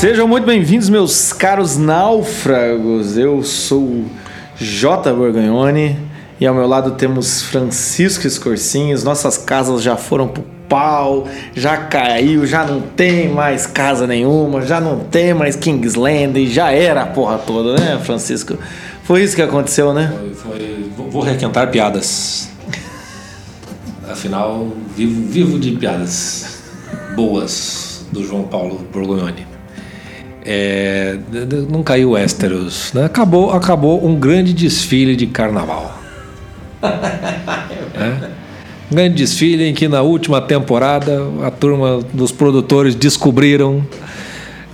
Sejam muito bem-vindos, meus caros náufragos. Eu sou J. Borgagnoni e ao meu lado temos Francisco Escorcinhos. Nossas casas já foram pro pau, já caiu, já não tem mais casa nenhuma, já não tem mais Kingsland, já era a porra toda, né, Francisco? Foi isso que aconteceu, né? Foi, foi, vou requentar piadas. Afinal, vivo, vivo de piadas boas do João Paulo Borgognoni. É, não caiu Westeros, né? acabou, acabou um grande desfile de carnaval. é? Um grande desfile em que na última temporada a turma dos produtores descobriram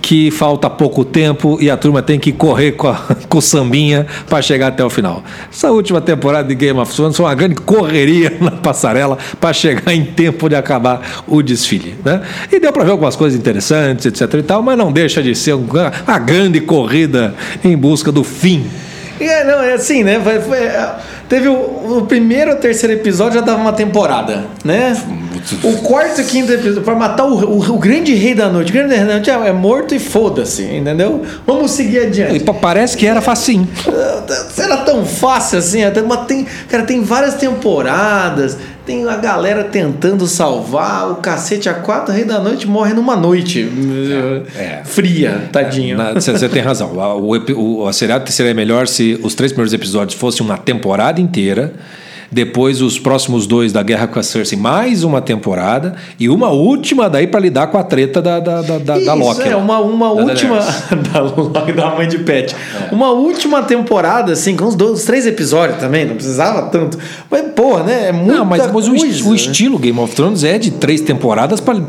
que falta pouco tempo e a turma tem que correr com, a, com o sambinha para chegar até o final. Essa última temporada de Game of Thrones foi uma grande correria na passarela para chegar em tempo de acabar o desfile. Né? E deu para ver algumas coisas interessantes, etc. e tal, mas não deixa de ser uma, uma grande corrida em busca do fim. É, não, é assim, né? Foi, foi, teve o, o primeiro ou terceiro episódio já dava uma temporada, né? O quarto e quinto episódio, para matar o, o, o, grande rei da noite. O grande rei da noite é, é morto e foda-se, entendeu? Vamos seguir adiante. E parece que era facinho. Era tão fácil assim, até uma, tem, cara, tem várias temporadas, tem a galera tentando salvar, o cacete a quatro, rei da noite morre numa noite é, é. fria, tadinho. Você tem razão. O, o, a seriado seria melhor se os três primeiros episódios fossem uma temporada inteira depois os próximos dois da Guerra com a Cersei, mais uma temporada, e uma última daí para lidar com a treta da, da, da, da, Isso, da Loki. É, uma, uma da última. Da Loki, da mãe de Pet. É. Uma última temporada, assim, com os, dois, três episódios também, não precisava tanto. Mas, pô, né? É muito. Não, mas, mas o, o, estilo Game of Thrones é de três temporadas para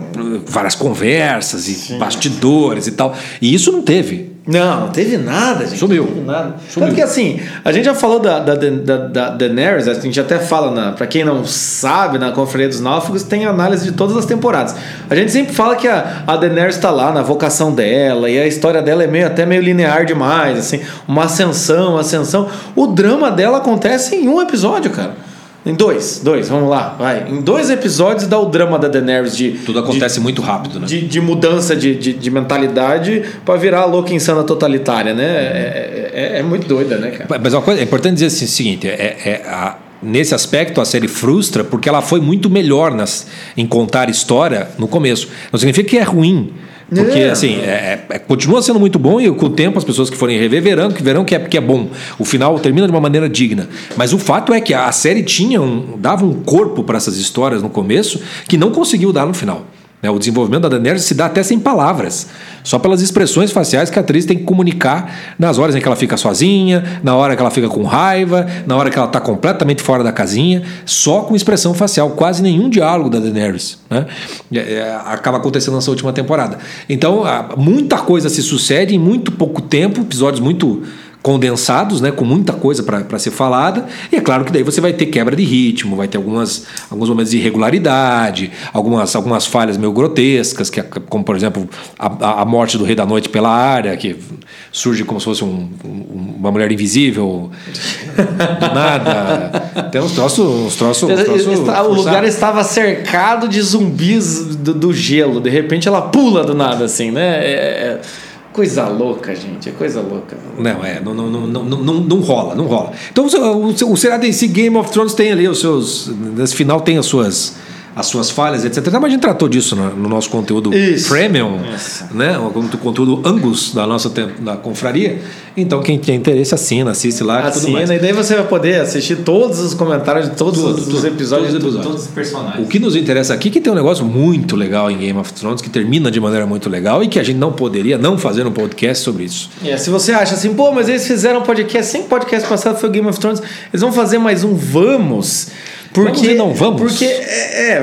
várias conversas e Sim. bastidores e tal. E isso não teve. Não, não teve nada, gente. Sumiu. Não teve nada. Sumiu. Tanto que assim, a gente já falou da, da, da, da Daenerys, a gente até fala, na, pra quem não sabe, na Conferência dos Náufragos tem análise de todas as temporadas. A gente sempre fala que a, a Daenerys tá lá na vocação dela, e a história dela é meio, até meio linear demais, assim, uma ascensão, ascensão. O drama dela acontece em um episódio, cara. Em dois, dois, vamos lá, vai. Em dois episódios dá o drama da Daenerys de. Tudo acontece de, muito rápido, né? De, de mudança de, de, de mentalidade para virar a louca insana totalitária, né? É, é, é, muito doida, né, cara? Mas uma coisa, é importante dizer assim, o seguinte: é, é a, nesse aspecto a série frustra porque ela foi muito melhor nas, em contar história no começo. Não significa que é ruim. Porque, é. assim, é, é, continua sendo muito bom e com o tempo as pessoas que forem rever verão, que verão que é, que é bom. O final termina de uma maneira digna. Mas o fato é que a série tinha um, dava um corpo para essas histórias no começo que não conseguiu dar no final. Né? O desenvolvimento da Daenerys se dá até sem palavras, só pelas expressões faciais que a atriz tem que comunicar nas horas em que ela fica sozinha, na hora que ela fica com raiva, na hora que ela está completamente fora da casinha, só com expressão facial, quase nenhum diálogo da Daenerys. Né? É, é, acaba acontecendo nessa última temporada. Então, muita coisa se sucede em muito pouco tempo, episódios muito condensados, né, com muita coisa para ser falada. E é claro que daí você vai ter quebra de ritmo, vai ter algumas, alguns momentos de irregularidade, algumas, algumas falhas meio grotescas, que é, como por exemplo a, a morte do Rei da Noite pela área, que surge como se fosse um, um, uma mulher invisível do nada. Tem uns troços. Uns troços, uns troços o lugar estava cercado de zumbis do, do, gelo, de repente ela pula do nada, assim, né? É, é coisa louca, gente. É coisa louca. Não, é. Não, não, não, não, não, rola, não rola. Então o, o, o em si, Game of Thrones, tem ali os seus. Nesse final tem as suas as suas falhas, etc. Mas a gente tratou disso no, no nosso conteúdo Isso. premium, Isso. né? O conteúdo Angus da nossa da confraria. Então, quem tem interesse, assina, assiste lá. Assina, e daí você vai poder assistir todos os comentários de todos tudo, os, tudo, episódios, todos, episódios. todos os personagens. O que nos interessa aqui é que tem um negócio muito legal em Game of Thrones, que termina de maneira muito legal e que a gente não poderia não fazer um podcast sobre isso. É, se você acha assim, pô, mas eles fizeram um podcast, sem podcast passado foi Game of Thrones, eles vão fazer mais um Vamos. Porque, não vamos? Porque, é, é,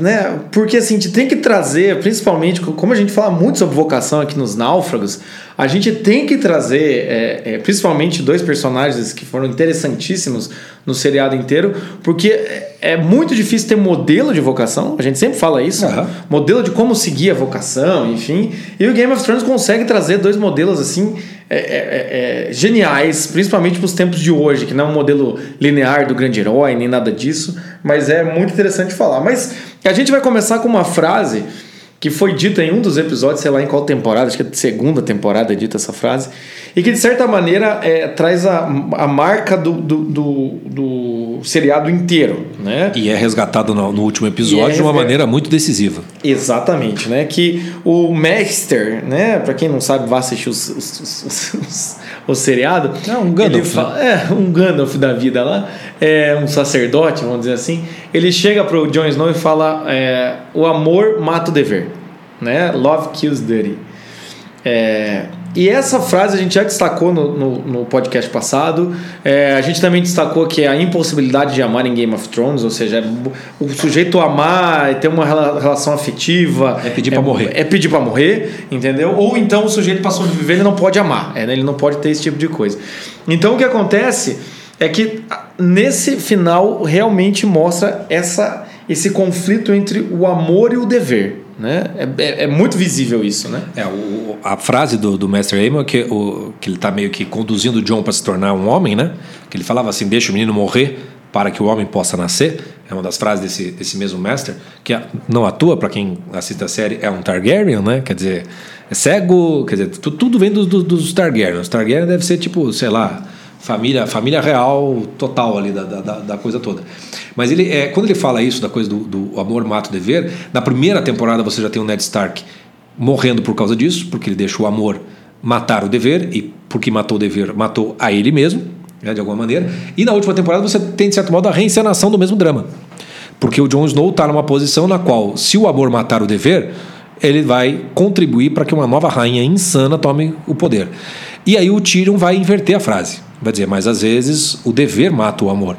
né? porque assim, a gente tem que trazer, principalmente, como a gente fala muito sobre vocação aqui nos Náufragos, a gente tem que trazer, é, é, principalmente, dois personagens que foram interessantíssimos no seriado inteiro, porque é muito difícil ter modelo de vocação, a gente sempre fala isso, uhum. modelo de como seguir a vocação, enfim, e o Game of Thrones consegue trazer dois modelos assim é, é, é, é geniais, principalmente para os tempos de hoje, que não é um modelo linear do grande herói, nem nada disso, mas é muito interessante falar. Mas a gente vai começar com uma frase que foi dita em um dos episódios, sei lá em qual temporada, acho que é segunda temporada é dita essa frase, e que de certa maneira é, traz a, a marca do, do, do, do seriado inteiro, né? E é resgatado no, no último episódio é, de uma maneira muito decisiva. Exatamente, né? Que o Master, né? Para quem não sabe, vá assistir os, os, os, os o seriado. É um Gandalf. Fala, né? É, um Gandalf da vida lá. É um sacerdote, vamos dizer assim. Ele chega pro Jon Snow e fala: é, o amor mata o dever. Né? Love kills duty. É, e essa frase a gente já destacou no, no, no podcast passado. É, a gente também destacou que é a impossibilidade de amar em Game of Thrones, ou seja, é o sujeito amar, ter uma relação afetiva. É pedir para morrer. É pedir para morrer, entendeu? Ou então o sujeito passou de viver, ele não pode amar, é, né? ele não pode ter esse tipo de coisa. Então o que acontece é que nesse final realmente mostra essa, esse conflito entre o amor e o dever. Né? É, é, é, muito visível isso, né? É, o, a frase do, do Mestre Aemon que, o, que ele está meio que conduzindo o John para se tornar um homem, né? Que ele falava assim, deixa o menino morrer para que o homem possa nascer. É uma das frases desse, desse mesmo Mestre, que não atua, para quem assiste a série, é um Targaryen, né? Quer dizer, é cego, quer dizer, tudo, tudo vem dos, dos Targaryen. Os Targaryen deve ser tipo, sei lá, família, família real total ali da, da, da coisa toda. Mas ele, é, quando ele fala isso, da coisa do, do amor mata o dever, na primeira temporada você já tem o Ned Stark morrendo por causa disso, porque ele deixa o amor matar o dever, e porque matou o dever, matou a ele mesmo, né, de alguma maneira. E na última temporada você tem, de certo modo, a reencenação do mesmo drama. Porque o Jon Snow está numa posição na qual, se o amor matar o dever, ele vai contribuir para que uma nova rainha insana tome o poder. E aí o Tyrion vai inverter a frase. Vai dizer, mas às vezes o dever mata o amor.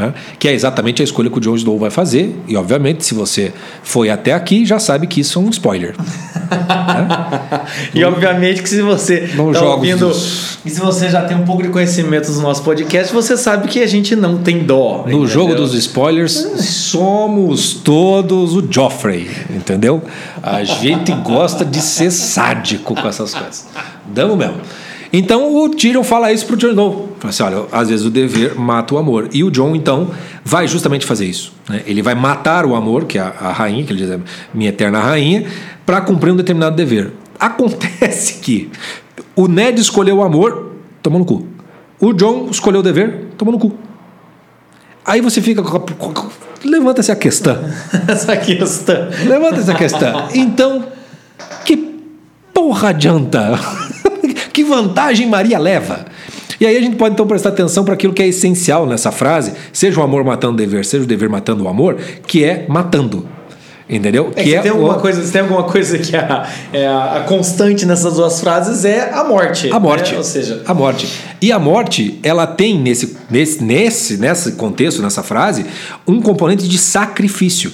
Né? Que é exatamente a escolha que o Jon Snow vai fazer. E, obviamente, se você foi até aqui, já sabe que isso é um spoiler. né? E, obviamente, que se você está ouvindo... Dos... E se você já tem um pouco de conhecimento do nosso podcast, você sabe que a gente não tem dó. No entendeu? jogo dos spoilers, somos todos o Joffrey, entendeu? A gente gosta de ser sádico com essas coisas. Damos mesmo. Então o Tyrion fala isso pro Jon Snow. Fala assim, olha, às vezes o dever mata o amor. E o Jon, então, vai justamente fazer isso. Né? Ele vai matar o amor, que é a, a rainha, que ele diz, é minha eterna rainha, para cumprir um determinado dever. Acontece que o Ned escolheu o amor, tomou no cu. O Jon escolheu o dever, tomou no cu. Aí você fica com. Levanta essa questão. essa questão. Levanta essa questão. Então, que porra adianta? Que vantagem Maria leva? E aí a gente pode então prestar atenção para aquilo que é essencial nessa frase, seja o amor matando o dever, seja o dever matando o amor, que é matando. Entendeu? É que, é tem alguma o... coisa, tem alguma coisa que é a, é a, constante nessas duas frases é a morte. A morte. Né? Ou seja, a morte. E a morte, ela tem nesse, nesse, nesse, nesse contexto, nessa frase, um componente de sacrifício.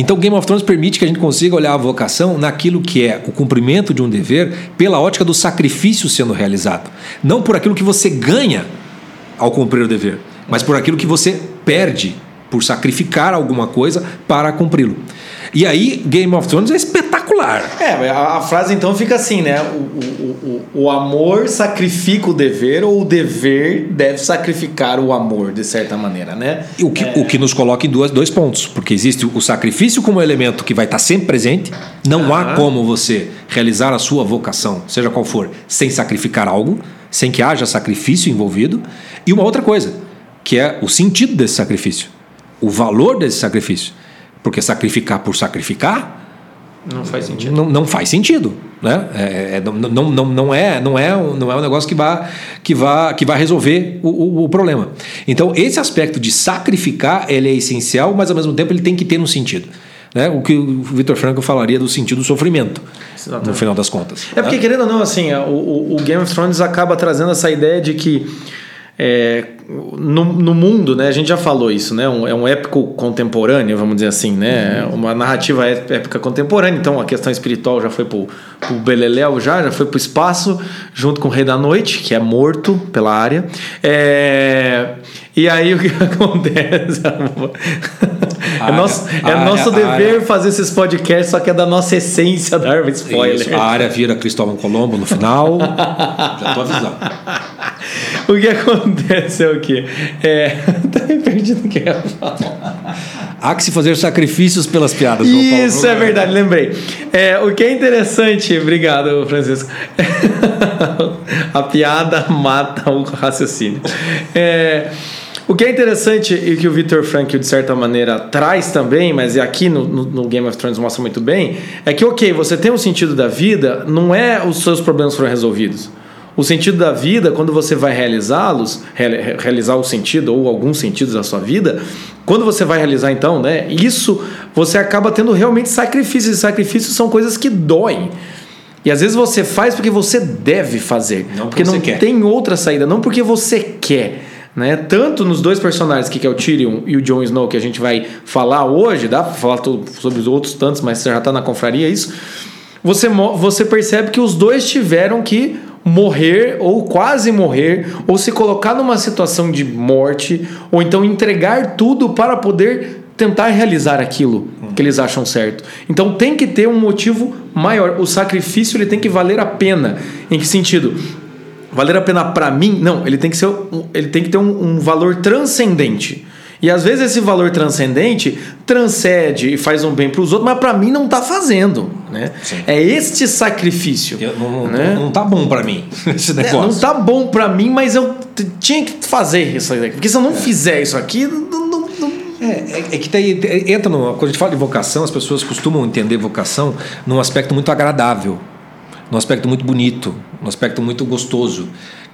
Então, Game of Thrones permite que a gente consiga olhar a vocação naquilo que é o cumprimento de um dever pela ótica do sacrifício sendo realizado. Não por aquilo que você ganha ao cumprir o dever, mas por aquilo que você perde por sacrificar alguma coisa para cumpri-lo. E aí, Game of Thrones é espetacular. É, a, a frase então fica assim, né? O, o, o, o, amor sacrifica o dever ou o dever deve sacrificar o amor, de certa maneira, né? O que, é... o que nos coloca em duas, dois pontos, porque existe o sacrifício como elemento que vai estar sempre presente, não há como você realizar a sua vocação, seja qual for, sem sacrificar algo, sem que haja sacrifício envolvido, e uma outra coisa, que é o sentido desse sacrifício, o valor desse sacrifício. Porque sacrificar por sacrificar não faz sentido. Não, não faz sentido, né? É, é, não, não, não, não, é, não, é, não é um negócio que vai, que vai, que vai resolver o, o, o, problema. Então, esse aspecto de sacrificar ele é essencial, mas ao mesmo tempo ele tem que ter um sentido. Né? O que o Vitor Franco falaria do sentido do sofrimento, Exatamente. no final das contas. É porque, né? querendo ou não, assim, o, o Game of Thrones acaba trazendo essa ideia de que é, no, no, mundo, né, a gente já falou isso, né, um, é um épico contemporâneo, vamos dizer assim, né, uhum. uma narrativa épica contemporânea, então a questão espiritual já foi pro, pro Beleléu já, já foi pro espaço, junto com o Rei da Noite, que é morto pela área, é, e aí o que acontece? é nosso, é nosso dever área, fazer esses podcasts, só que é da nossa essência dar spoiler. Isso, a área vira Cristóvão Colombo no final, já tô avisando. O que acontece é o quê? É, tá perdido o que eu ia falar. Há que se fazer sacrifícios pelas piadas. Isso é verdade, lembrei. É, o que é interessante, obrigado, Francisco. a piada mata o raciocínio. É, o que é interessante e que o Victor Frankl, de certa maneira, traz também, mas é aqui no, no, no, Game of Thrones mostra muito bem, é que, ok, você tem um sentido da vida, não é os seus problemas foram resolvidos. O sentido da vida, quando você vai realizá-los, realizar o sentido ou alguns sentidos da sua vida, quando você vai realizar então, né, isso você acaba tendo realmente sacrifícios. E sacrifícios são coisas que doem. E às vezes você faz porque você deve fazer, não porque, porque não quer. tem outra saída, não porque você quer. Né? Tanto nos dois personagens, que é o Tyrion e o Jon Snow, que a gente vai falar hoje, dá para falar sobre os outros tantos, mas você já está na confraria, isso. Você, você percebe que os dois tiveram que morrer ou quase morrer, ou se colocar numa situação de morte, ou então entregar tudo para poder tentar realizar aquilo que eles acham certo. Então tem que ter um motivo maior. O sacrifício ele tem que valer a pena. Em que sentido? valer a pena para mim? Não, ele tem que, ser, ele tem que ter um, um valor transcendente. E às vezes esse valor transcendente transcende e faz um bem para os outros, mas para mim não está fazendo, né? É este sacrifício. Eu, não, né? não, tá bom para mim esse negócio. É, não está bom para mim, mas eu tinha que fazer isso aqui. Porque se eu não é. fizer isso aqui, não, não, é, é, é, que daí entra no, quando a gente fala de vocação, as pessoas costumam entender vocação num aspecto muito agradável num aspecto muito bonito, num aspecto muito gostoso,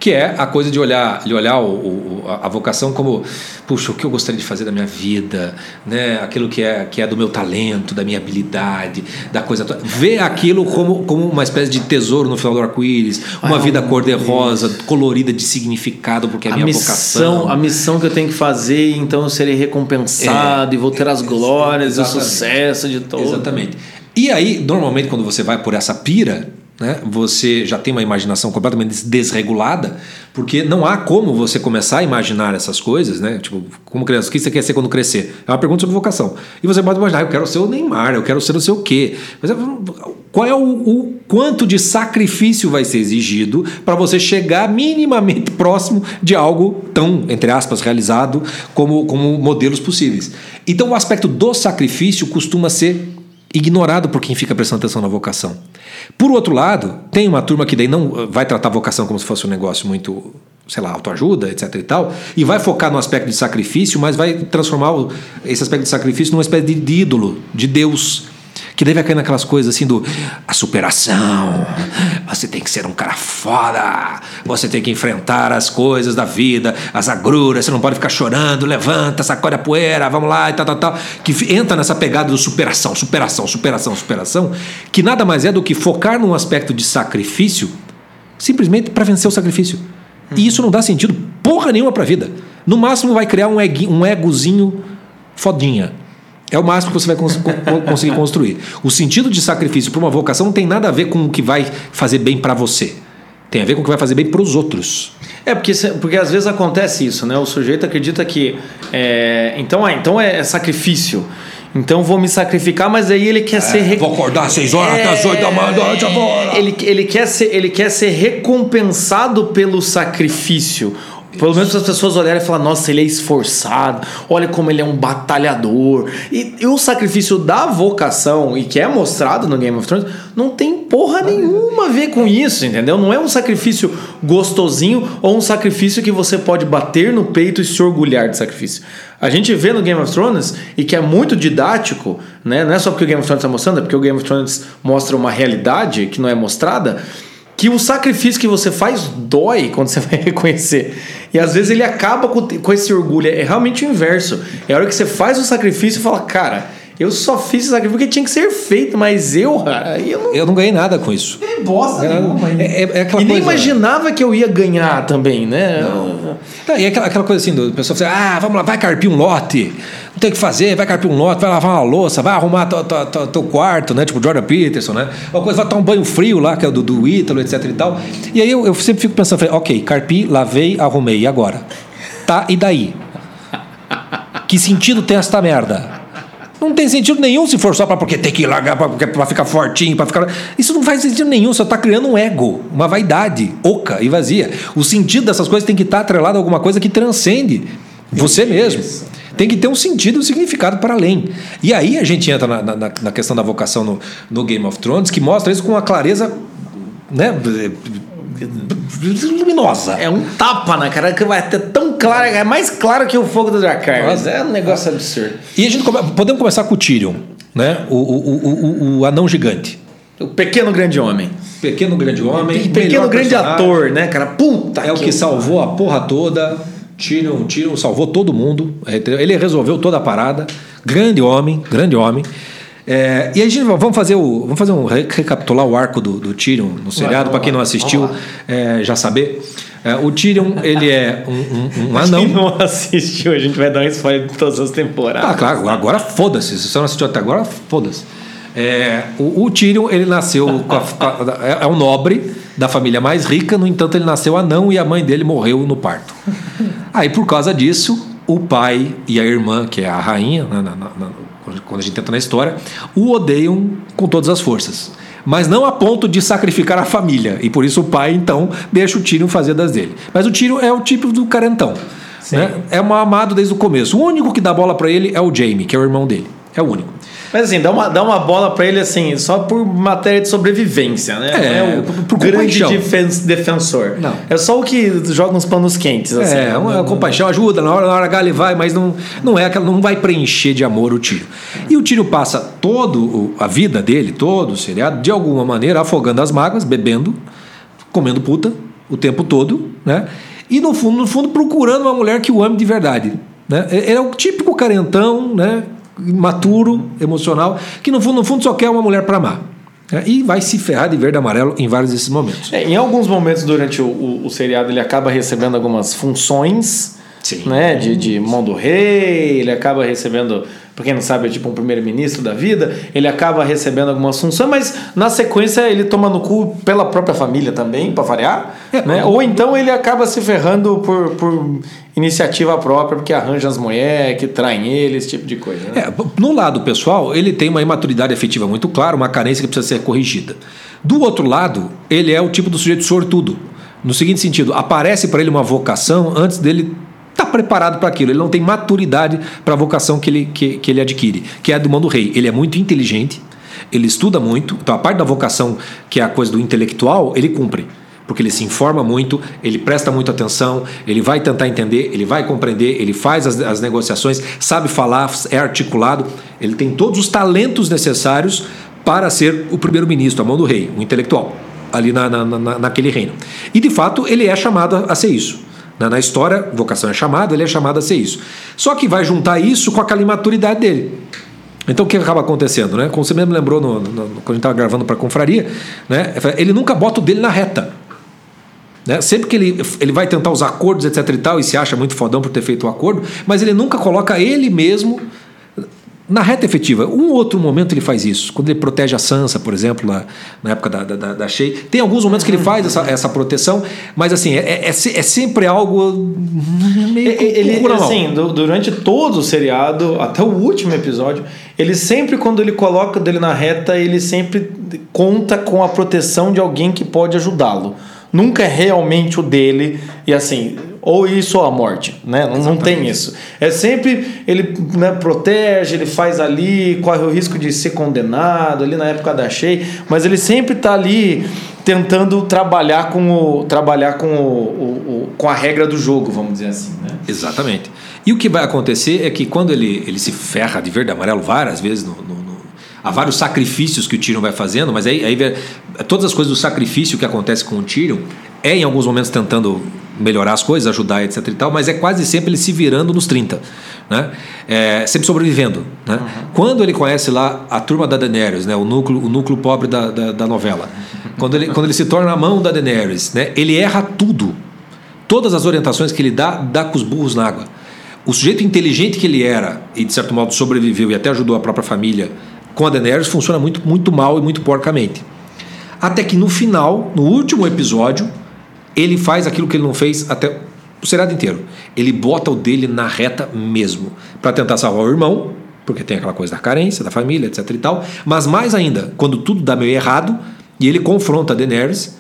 que é a coisa de olhar, de olhar o, o, a vocação como, puxa, o que eu gostaria de fazer da minha vida, né? aquilo que é, que é do meu talento, da minha habilidade, da coisa toda. Ver aquilo como, como uma espécie de tesouro no final do arco-íris, uma vida cor-de-rosa, colorida de significado, porque é a minha missão, vocação. A missão que eu tenho que fazer, então eu serei recompensado é, e vou ter as glórias e o sucesso de todo. Exatamente. E aí, normalmente, quando você vai por essa pira, né? Você já tem uma imaginação completamente desregulada, porque não há como você começar a imaginar essas coisas, né? Tipo, como criança, o que você quer ser quando crescer? É uma pergunta sobre vocação. E você pode imaginar, eu quero ser o Neymar, eu quero ser não sei o quê. Mas é, qual é o, o quanto de sacrifício vai ser exigido para você chegar minimamente próximo de algo tão, entre aspas, realizado como, como modelos possíveis? Então, o aspecto do sacrifício costuma ser ignorado por quem fica prestando atenção na vocação. Por outro lado, tem uma turma que daí não vai tratar a vocação como se fosse um negócio muito, sei lá, autoajuda, etc e tal, e vai focar no aspecto de sacrifício, mas vai transformar esse aspecto de sacrifício numa espécie de ídolo, de Deus. Que deve cair naquelas coisas assim do a superação. Você tem que ser um cara foda. Você tem que enfrentar as coisas da vida, as agruras. Você não pode ficar chorando. Levanta, sacode a poeira, vamos lá e tal, tal, tal. Que entra nessa pegada do superação, superação, superação, superação. Que nada mais é do que focar num aspecto de sacrifício simplesmente para vencer o sacrifício. E isso não dá sentido porra nenhuma para a vida. No máximo vai criar um, um egozinho fodinha. É o máximo que você vai cons conseguir construir. O sentido de sacrifício para uma vocação não tem nada a ver com o que vai fazer bem para você. Tem a ver com o que vai fazer bem para os outros. É, porque, porque às vezes acontece isso, né? O sujeito acredita que. É, então, ah, então é, é sacrifício. Então vou me sacrificar, mas aí ele quer é, ser. Vou acordar às 6 horas, é, até às 8 da manhã, agora. Ele, ele, quer ser, ele quer ser recompensado pelo sacrifício. Pelo menos as pessoas olharem e falar, nossa, ele é esforçado, olha como ele é um batalhador. E, e, o sacrifício da vocação, e que é mostrado no Game of Thrones, não tem porra nenhuma a ver com isso, entendeu? Não é um sacrifício gostosinho ou um sacrifício que você pode bater no peito e se orgulhar de sacrifício. A gente vê no Game of Thrones, e que é muito didático, né? não é só porque o Game of Thrones está mostrando, é porque o Game of Thrones mostra uma realidade que não é mostrada que o sacrifício que você faz dói quando você vai reconhecer. E às vezes ele acaba com, com esse orgulho. É realmente o inverso. É a hora que você faz o sacrifício e fala, cara, eu só fiz esse sacrifício porque tinha que ser feito, mas eu, cara, eu não. Eu não ganhei nada com isso. É bosta nenhuma. É, é, é aquela e nem imaginava que eu ia ganhar também, né? Não. Não, e aquela, aquela coisa assim, do pessoal fala, ah, vamos lá, vai carpir um lote não tem o que fazer, vai carpir um lote, vai lavar uma louça, vai arrumar teu quarto, né? Tipo Jordan Peterson, né? Uma coisa, vai tomar um banho frio lá, que é o do, do Ítalo, etc e tal. E aí eu, eu sempre fico pensando, falei, ok, carpi, lavei, arrumei, e agora? Tá, e daí? Que sentido tem esta merda? Não tem sentido nenhum se for só para porque tem que largar para ficar fortinho, para ficar. Isso não faz sentido nenhum. Você está criando um ego, uma vaidade oca e vazia. O sentido dessas coisas tem que estar tá atrelado a alguma coisa que transcende você mesmo. Tem que ter um sentido, um significado para além. E aí a gente entra na, na, na questão da vocação no, no Game of Thrones, que mostra isso com uma clareza né, luminosa. É um tapa na cara que vai ter tão claro, é mais claro que o fogo do Dracar. Mas é um negócio absurdo. E a gente come, podemos começar com o Tyrion, né? O, o, o, o, o anão gigante. O pequeno grande homem. Pequeno grande homem. Pequeno grande personagem. ator, né, cara? Puta É o que salvou a porra toda. Tyrion, Tyrion salvou todo mundo. Ele resolveu toda a parada. Grande homem, grande homem. É, e aí, gente, vamos fazer o, vamos fazer um recapitular o arco do, do Tyrion no seriado para quem não assistiu é, já saber. É, o Tyrion ele é um, um, um anão. Quem não assistiu, a gente vai dar um spoiler de todas as temporadas. Ah, claro, agora foda-se. Se você não assistiu até agora, foda-se. É, o, o Tyrion ele nasceu com a, a, é, é um nobre da família mais rica, no entanto ele nasceu anão e a mãe dele morreu no parto. Aí por causa disso o pai e a irmã, que é a rainha, na, na, na, quando a gente entra na história, o odeiam com todas as forças. Mas não a ponto de sacrificar a família. E por isso o pai, então, deixa o Tyrion fazer das dele. Mas o Tyrion é o tipo do carentão. Né? É um amado desde o começo. O único que dá bola para ele é o Jaime, que é o irmão dele. É o único. Mas assim, dá uma, dá uma bola para ele assim, só por matéria de sobrevivência, né? É, não é o por, por grande defen defensor. Não. É só o que joga uns panos quentes. Assim, é, uma não, compaixão, ajuda, na hora, na hora H ele vai, mas não, não é aquela, não vai preencher de amor o tiro. E o tiro passa todo a vida dele, todo o seriado, de alguma maneira, afogando as mágoas, bebendo, comendo puta o tempo todo, né? E no fundo, no fundo, procurando uma mulher que o ame de verdade. Né? Ele é o típico carentão, né? Imaturo, emocional, que no fundo, no fundo só quer uma mulher para amar. É, e vai se ferrar de verde e amarelo em vários desses momentos. É, em alguns momentos durante o, o, o, seriado ele acaba recebendo algumas funções Sim. Né, de, de mão do rei, ele acaba recebendo para quem não sabe, é tipo um primeiro-ministro da vida, ele acaba recebendo algumas funções, mas na sequência ele toma no cu pela própria família também, para variar, é, né? Ou então ele acaba se ferrando por, por iniciativa própria, porque arranja as mulheres que traem ele, esse tipo de coisa. Né? É, no lado pessoal, ele tem uma imaturidade afetiva muito clara, uma carência que precisa ser corrigida. Do outro lado, ele é o tipo do sujeito sortudo. No seguinte sentido, aparece para ele uma vocação antes dele preparado para aquilo, ele não tem maturidade para a vocação que ele, que, que ele adquire, que é a do mão do rei. Ele é muito inteligente, ele estuda muito, então a parte da vocação, que é a coisa do intelectual, ele cumpre. Porque ele se informa muito, ele presta muita atenção, ele vai tentar entender, ele vai compreender, ele faz as, as negociações, sabe falar, é articulado, ele tem todos os talentos necessários para ser o primeiro-ministro, a mão do rei, o intelectual, ali na, na, na, naquele reino. E de fato ele é chamado a ser isso. Na, na história, vocação é chamada, ele é chamado a ser isso. Só que vai juntar isso com aquela imaturidade dele. Então o que acaba acontecendo? Né? Como você mesmo lembrou no, no, quando a gente estava gravando para a confraria, né? ele nunca bota o dele na reta. Né? Sempre que ele, ele vai tentar os acordos, etc. e tal, e se acha muito fodão por ter feito o acordo, mas ele nunca coloca ele mesmo na reta efetiva, um outro momento ele faz isso. Quando ele protege a Sansa, por exemplo, na, na época da, da, da Shea. Tem alguns momentos que ele faz essa, essa proteção, mas assim, é, é, é sempre algo meio ele, assim, durante todo o seriado, até o último episódio, ele sempre, quando ele coloca dele na reta, ele sempre conta com a proteção de alguém que pode ajudá-lo. Nunca é realmente o dele, e assim, ou isso ou a morte, né? Não, não tem isso. É sempre ele né, protege, ele faz ali, corre o risco de ser condenado ali na época da Shea, mas ele sempre está ali tentando trabalhar com o trabalhar com o, o, o, com a regra do jogo, vamos dizer assim, né? Exatamente. E o que vai acontecer é que quando ele, ele se ferra de verde e amarelo várias vezes no, no, no há vários sacrifícios que o Tyrion vai fazendo, mas aí, aí todas as coisas do sacrifício que acontece com o Tyrion é em alguns momentos tentando melhorar as coisas, ajudar, etc e tal, mas é quase sempre ele se virando nos 30, né? É, sempre sobrevivendo, né? Uhum. Quando ele conhece lá a turma da Daenerys, né? O núcleo, o núcleo pobre da, da, da novela, quando ele, quando ele se torna a mão da Daenerys, né? Ele erra tudo, todas as orientações que ele dá, dá com os burros na água. O sujeito inteligente que ele era e de certo modo sobreviveu e até ajudou a própria família com a Daenerys funciona muito, muito mal e muito porcamente. Até que no final, no último episódio, ele faz aquilo que ele não fez até o seriado inteiro. Ele bota o dele na reta mesmo, para tentar salvar o irmão, porque tem aquela coisa da carência, da família, etc e tal. Mas mais ainda, quando tudo dá meio errado e ele confronta a Daenerys,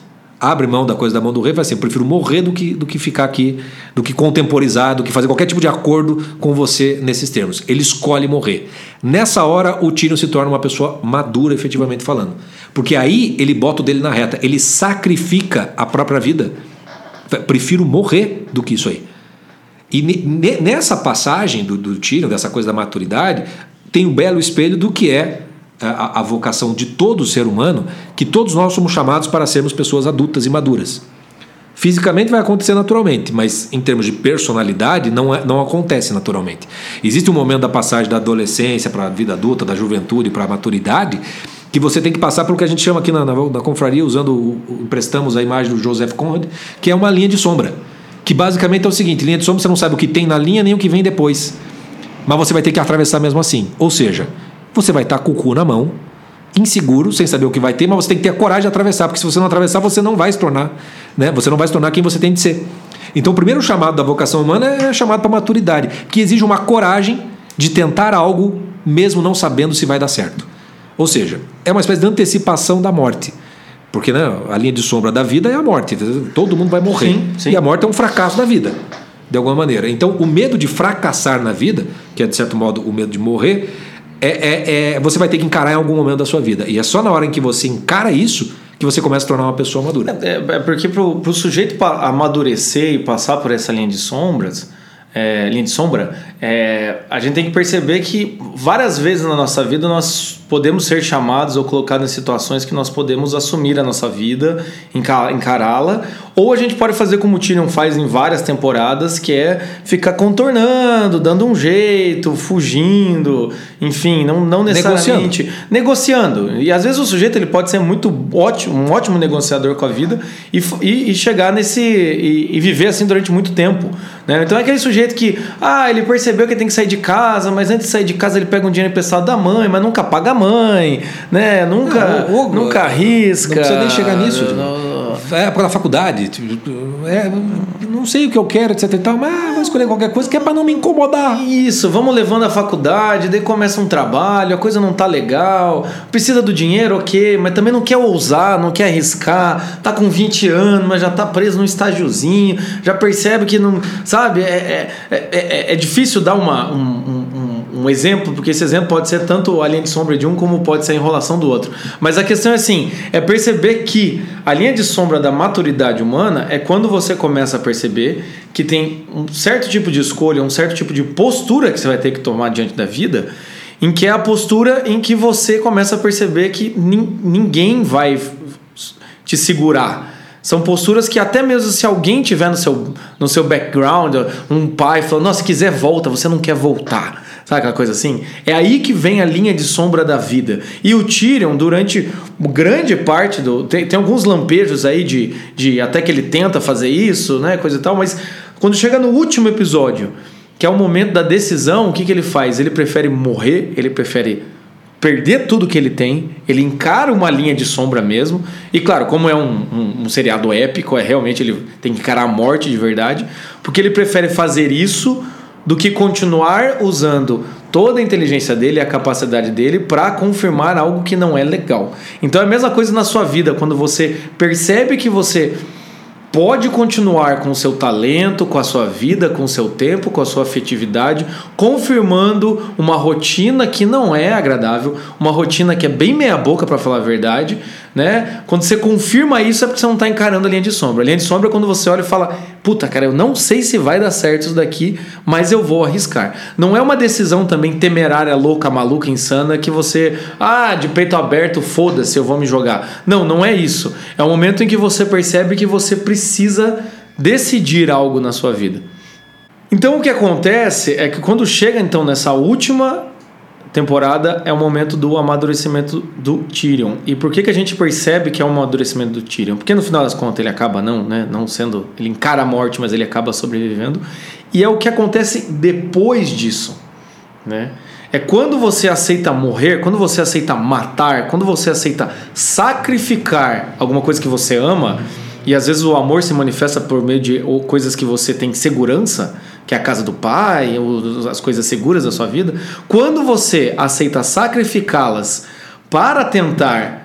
abre mão da coisa da mão do rei, vai assim, eu prefiro morrer do que, do que ficar aqui, do que contemporizar, do que fazer qualquer tipo de acordo com você nesses termos. Ele escolhe morrer. Nessa hora, o Tyrion se torna uma pessoa madura, efetivamente falando. Porque aí ele bota o dele na reta, ele sacrifica a própria vida. Prefiro morrer do que isso aí. E nessa passagem do, do Tyrion, dessa coisa da maturidade, tem um belo espelho do que é a, a vocação de todo ser humano, que todos nós somos chamados para sermos pessoas adultas e maduras. Fisicamente vai acontecer naturalmente, mas em termos de personalidade não, é, não acontece naturalmente. Existe um momento da passagem da adolescência para a vida adulta, da juventude para a maturidade, que você tem que passar pelo que a gente chama aqui na, na, na confraria, usando, o, emprestamos a imagem do Joseph Conrad, que é uma linha de sombra. Que basicamente é o seguinte: linha de sombra você não sabe o que tem na linha nem o que vem depois. Mas você vai ter que atravessar mesmo assim. Ou seja, você vai estar com o cu na mão, inseguro, sem saber o que vai ter, mas você tem que ter a coragem de atravessar, porque se você não atravessar, você não vai se tornar, né? Você não vai se tornar quem você tem de ser. Então, o primeiro chamado da vocação humana é chamado para maturidade, que exige uma coragem de tentar algo mesmo não sabendo se vai dar certo. Ou seja, é uma espécie de antecipação da morte. Porque né, a linha de sombra da vida é a morte. Todo mundo vai morrer. Sim, sim. E a morte é um fracasso da vida, de alguma maneira. Então, o medo de fracassar na vida, que é de certo modo o medo de morrer, é, é, é, você vai ter que encarar em algum momento da sua vida. E é só na hora em que você encara isso que você começa a tornar uma pessoa madura. É, é porque para o sujeito amadurecer e passar por essa linha de sombras, é, linha de sombra, é, a gente tem que perceber que várias vezes na nossa vida nós podemos ser chamados ou colocados em situações que nós podemos assumir a nossa vida, encará-la, ou a gente pode fazer como o Tyrion faz em várias temporadas, que é ficar contornando, dando um jeito, fugindo, enfim, não, não necessariamente negociando. negociando. E às vezes o sujeito ele pode ser muito ótimo, um ótimo negociador com a vida e, e, e chegar nesse e, e, viver assim durante muito tempo. Né? Então é aquele sujeito que, ah, ele percebeu que tem que sair de casa, mas antes de sair de casa ele pega um dinheiro emprestado da mãe, mas nunca paga a mãe, né? Nunca, não, nunca arrisca. Não precisa nem chegar nisso. Não, é da faculdade, tipo, é, não sei o que eu quero, etc e tal, mas vou escolher qualquer coisa que é para não me incomodar. Isso, vamos levando a faculdade, daí começa um trabalho, a coisa não tá legal, precisa do dinheiro, ok, mas também não quer ousar, não quer arriscar, tá com 20 anos, mas já tá preso num estágiozinho, já percebe que não. Sabe, é, é, é, é difícil dar uma, um, um, um exemplo, porque esse exemplo pode ser tanto a linha de sombra de um como pode ser a enrolação do outro. Mas a questão é assim: é perceber que a linha de sombra da maturidade humana é quando você começa a perceber que tem um certo tipo de escolha, um certo tipo de postura que você vai ter que tomar diante da vida, em que é a postura em que você começa a perceber que ninguém vai te segurar. São posturas que até mesmo se alguém tiver no seu, no seu background, um pai falando, nossa, se quiser volta, você não quer voltar. Sabe aquela coisa assim? É aí que vem a linha de sombra da vida. E o Tyrion, durante grande parte do. Tem, tem alguns lampejos aí de, de. Até que ele tenta fazer isso, né? Coisa e tal, mas quando chega no último episódio, que é o momento da decisão, o que, que ele faz? Ele prefere morrer, ele prefere perder tudo que ele tem, ele encara uma linha de sombra mesmo. E claro, como é um, um, um, seriado épico, é realmente ele tem que encarar a morte de verdade, porque ele prefere fazer isso do que continuar usando toda a inteligência dele e a capacidade dele para confirmar algo que não é legal. Então é a mesma coisa na sua vida, quando você percebe que você pode continuar com o seu talento, com a sua vida, com o seu tempo, com a sua afetividade, confirmando uma rotina que não é agradável, uma rotina que é bem meia boca para falar a verdade, né? Quando você confirma isso é porque você não está encarando a linha de sombra. A linha de sombra é quando você olha e fala: "Puta, cara, eu não sei se vai dar certo isso daqui, mas eu vou arriscar". Não é uma decisão também temerária, louca, maluca, insana que você, ah, de peito aberto, foda-se, eu vou me jogar. Não, não é isso. É o momento em que você percebe que você precisa decidir algo na sua vida. Então o que acontece é que quando chega então nessa última temporada é o momento do amadurecimento do Tyrion. E por que, que a gente percebe que é o amadurecimento do Tyrion? Porque no final das contas ele acaba não, né, não sendo, ele encara a morte, mas ele acaba sobrevivendo. E é o que acontece depois disso, né? É quando você aceita morrer, quando você aceita matar, quando você aceita sacrificar alguma coisa que você ama, e às vezes o amor se manifesta por meio de coisas que você tem segurança, que é a casa do pai, as coisas seguras da sua vida, quando você aceita sacrificá-las para tentar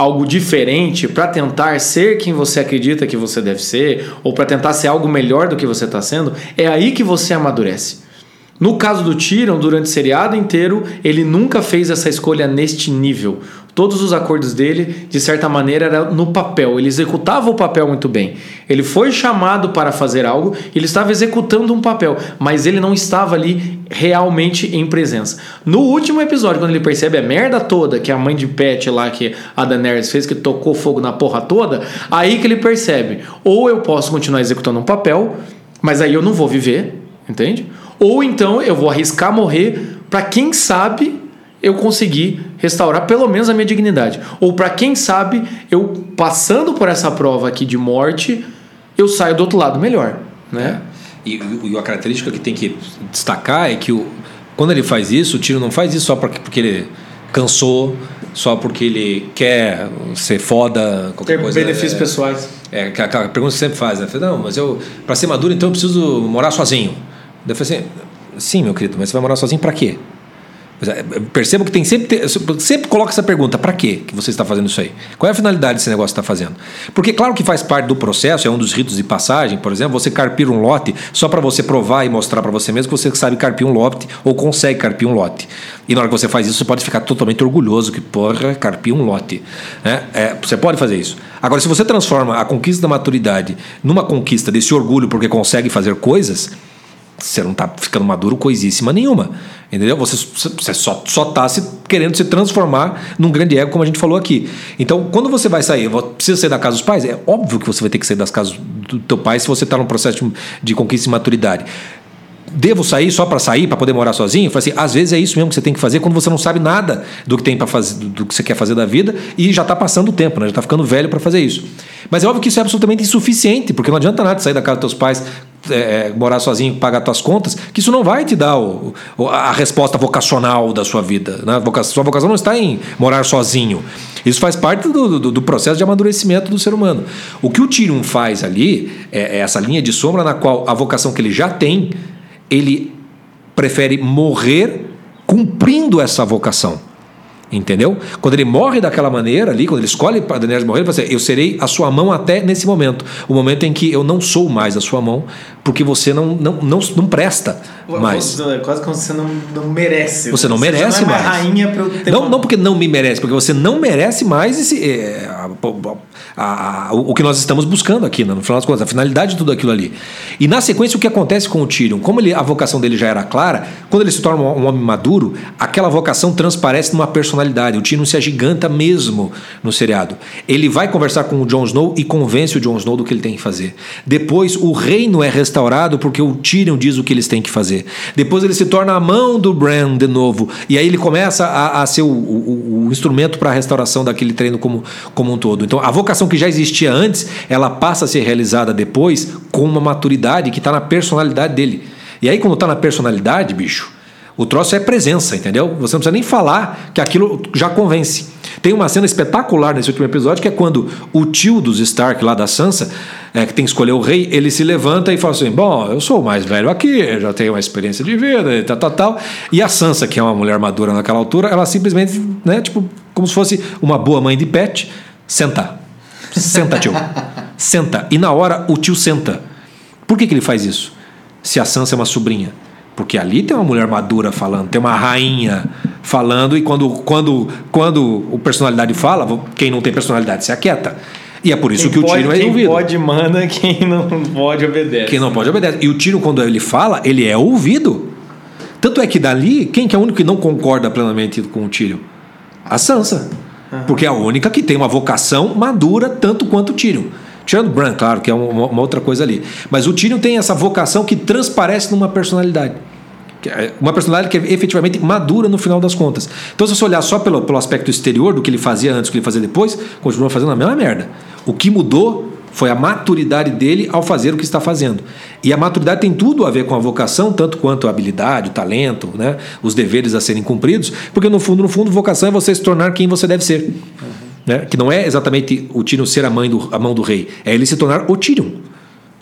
algo diferente para tentar ser quem você acredita que você deve ser, ou para tentar ser algo melhor do que você está sendo, é aí que você amadurece. No caso do Tyrion, durante o seriado inteiro, ele nunca fez essa escolha neste nível. Todos os acordos dele, de certa maneira, eram no papel. Ele executava o papel muito bem. Ele foi chamado para fazer algo, ele estava executando um papel, mas ele não estava ali realmente em presença. No último episódio, quando ele percebe a merda toda que a mãe de Pet lá, que a Daenerys fez, que tocou fogo na porra toda, aí que ele percebe: ou eu posso continuar executando um papel, mas aí eu não vou viver, entende? Ou então eu vou arriscar morrer para quem sabe eu conseguir restaurar pelo menos a minha dignidade. Ou para quem sabe eu passando por essa prova aqui de morte, eu saio do outro lado melhor, né? É. E, e a característica que tem que destacar é que o, quando ele faz isso, o tiro não faz isso só porque, porque ele cansou, só porque ele quer ser foda, qualquer Ter coisa. benefícios é, pessoais. É, aquela pergunta que você sempre faz, né? Não, mas eu, para ser maduro, então eu preciso morar sozinho. Eu falei assim: sim, meu querido, mas você vai morar sozinho para quê? É, perceba que tem sempre, sempre coloca essa pergunta: para quê que você está fazendo isso aí? Qual é a finalidade desse negócio que está fazendo? Porque, claro que faz parte do processo, é um dos ritos de passagem, por exemplo, você carpir um lote só para você provar e mostrar para você mesmo que você sabe carpir um lote ou consegue carpir um lote. E na hora que você faz isso, você pode ficar totalmente orgulhoso que, porra, carpir um lote. Né? É, você pode fazer isso. Agora, se você transforma a conquista da maturidade numa conquista desse orgulho porque consegue fazer coisas você não está ficando maduro coisíssima nenhuma. Entendeu? Você, você só, só tá se, querendo se transformar num grande ego, como a gente falou aqui. Então, quando você vai sair, precisa sair da casa dos pais? É óbvio que você vai ter que sair das casas do teu pai se você está num processo de, conquista e maturidade devo sair só para sair, para poder morar sozinho? Eu assim, às vezes é isso mesmo que você tem que fazer quando você não sabe nada do que tem para fazer, do que você quer fazer da vida e já está passando o tempo, né? já está ficando velho para fazer isso. Mas é óbvio que isso é absolutamente insuficiente, porque não adianta nada sair da casa dos teus pais, é, é, morar sozinho, pagar tuas contas, que isso não vai te dar o, a resposta vocacional da sua vida. Né? Sua vocação não está em morar sozinho. Isso faz parte do, do, do, processo de amadurecimento do ser humano. O que o Tyrion faz ali é, é essa linha de sombra na qual a vocação que ele já tem ele prefere morrer cumprindo essa vocação. Entendeu? Quando ele morre daquela maneira ali, quando ele escolhe para Daenerys morrer, ele fala assim, eu serei a sua mão até nesse momento. O momento em que eu não sou mais a sua mão, porque você não, não, não, não presta mais. É quase como você não, não merece. Você não você merece não é mais. rainha para eu ter não, uma... não porque não me merece, porque você não merece mais esse, é, a, a, a, o que nós estamos buscando aqui, né? no final das contas, a finalidade de tudo aquilo ali. E na sequência, o que acontece com o Tyrion? Como ele, a vocação dele já era clara, quando ele se torna um, um homem maduro, aquela vocação transparece numa personalidade. O Tyrion se agiganta mesmo no seriado. Ele vai conversar com o Jon Snow e convence o Jon Snow do que ele tem que fazer. Depois, o reino é restaurado porque o Tyrion diz o que eles têm que fazer. Depois, ele se torna a mão do Bran de novo. E aí ele começa a, a ser o, o, o instrumento para a restauração daquele treino como, como um todo. Então, a vocação que já existia antes, ela passa a ser realizada depois com uma maturidade que está na personalidade dele. E aí, quando está na personalidade, bicho, o troço é presença, entendeu? Você não precisa nem falar que aquilo já convence. Tem uma cena espetacular nesse último episódio que é quando o tio dos Stark lá da Sansa, é, que tem que escolher o rei, ele se levanta e fala assim: Bom, eu sou o mais velho aqui, já tenho uma experiência de vida e tal, tal, tal. E a Sansa, que é uma mulher madura naquela altura, ela simplesmente, né, tipo, como se fosse uma boa mãe de pet, senta. Senta, tio. Senta. E na hora o tio senta. Por que, que ele faz isso? Se a Sansa é uma sobrinha. Porque ali tem uma mulher madura falando, tem uma rainha falando, e quando, quando, quando o personalidade fala, quem não tem personalidade se aquieta. E é por isso quem que pode, o tiro é ouvido. Quem pode manda, quem não pode obedece. Quem não pode obedece. E o tiro, quando ele fala, ele é ouvido. Tanto é que dali, quem que é o único que não concorda plenamente com o tiro? A Sansa. Uhum. Porque é a única que tem uma vocação madura tanto quanto o Tyrion. Tirando o Bran, claro, que é uma, uma, outra coisa ali. Mas o Tyrion tem essa vocação que transparece numa personalidade. É uma personalidade que é efetivamente madura no final das contas. Então, se você olhar só pelo, pelo aspecto exterior do que ele fazia antes, do que ele fazia depois, continua fazendo a mesma merda. O que mudou foi a maturidade dele ao fazer o que está fazendo. E a maturidade tem tudo a ver com a vocação, tanto quanto a habilidade, o talento, né? os deveres a serem cumpridos, porque no fundo, no fundo, vocação é você se tornar quem você deve ser. Né? Que não é exatamente o Tyrion ser a, mãe do, a mão do rei, é ele se tornar o Tyrion.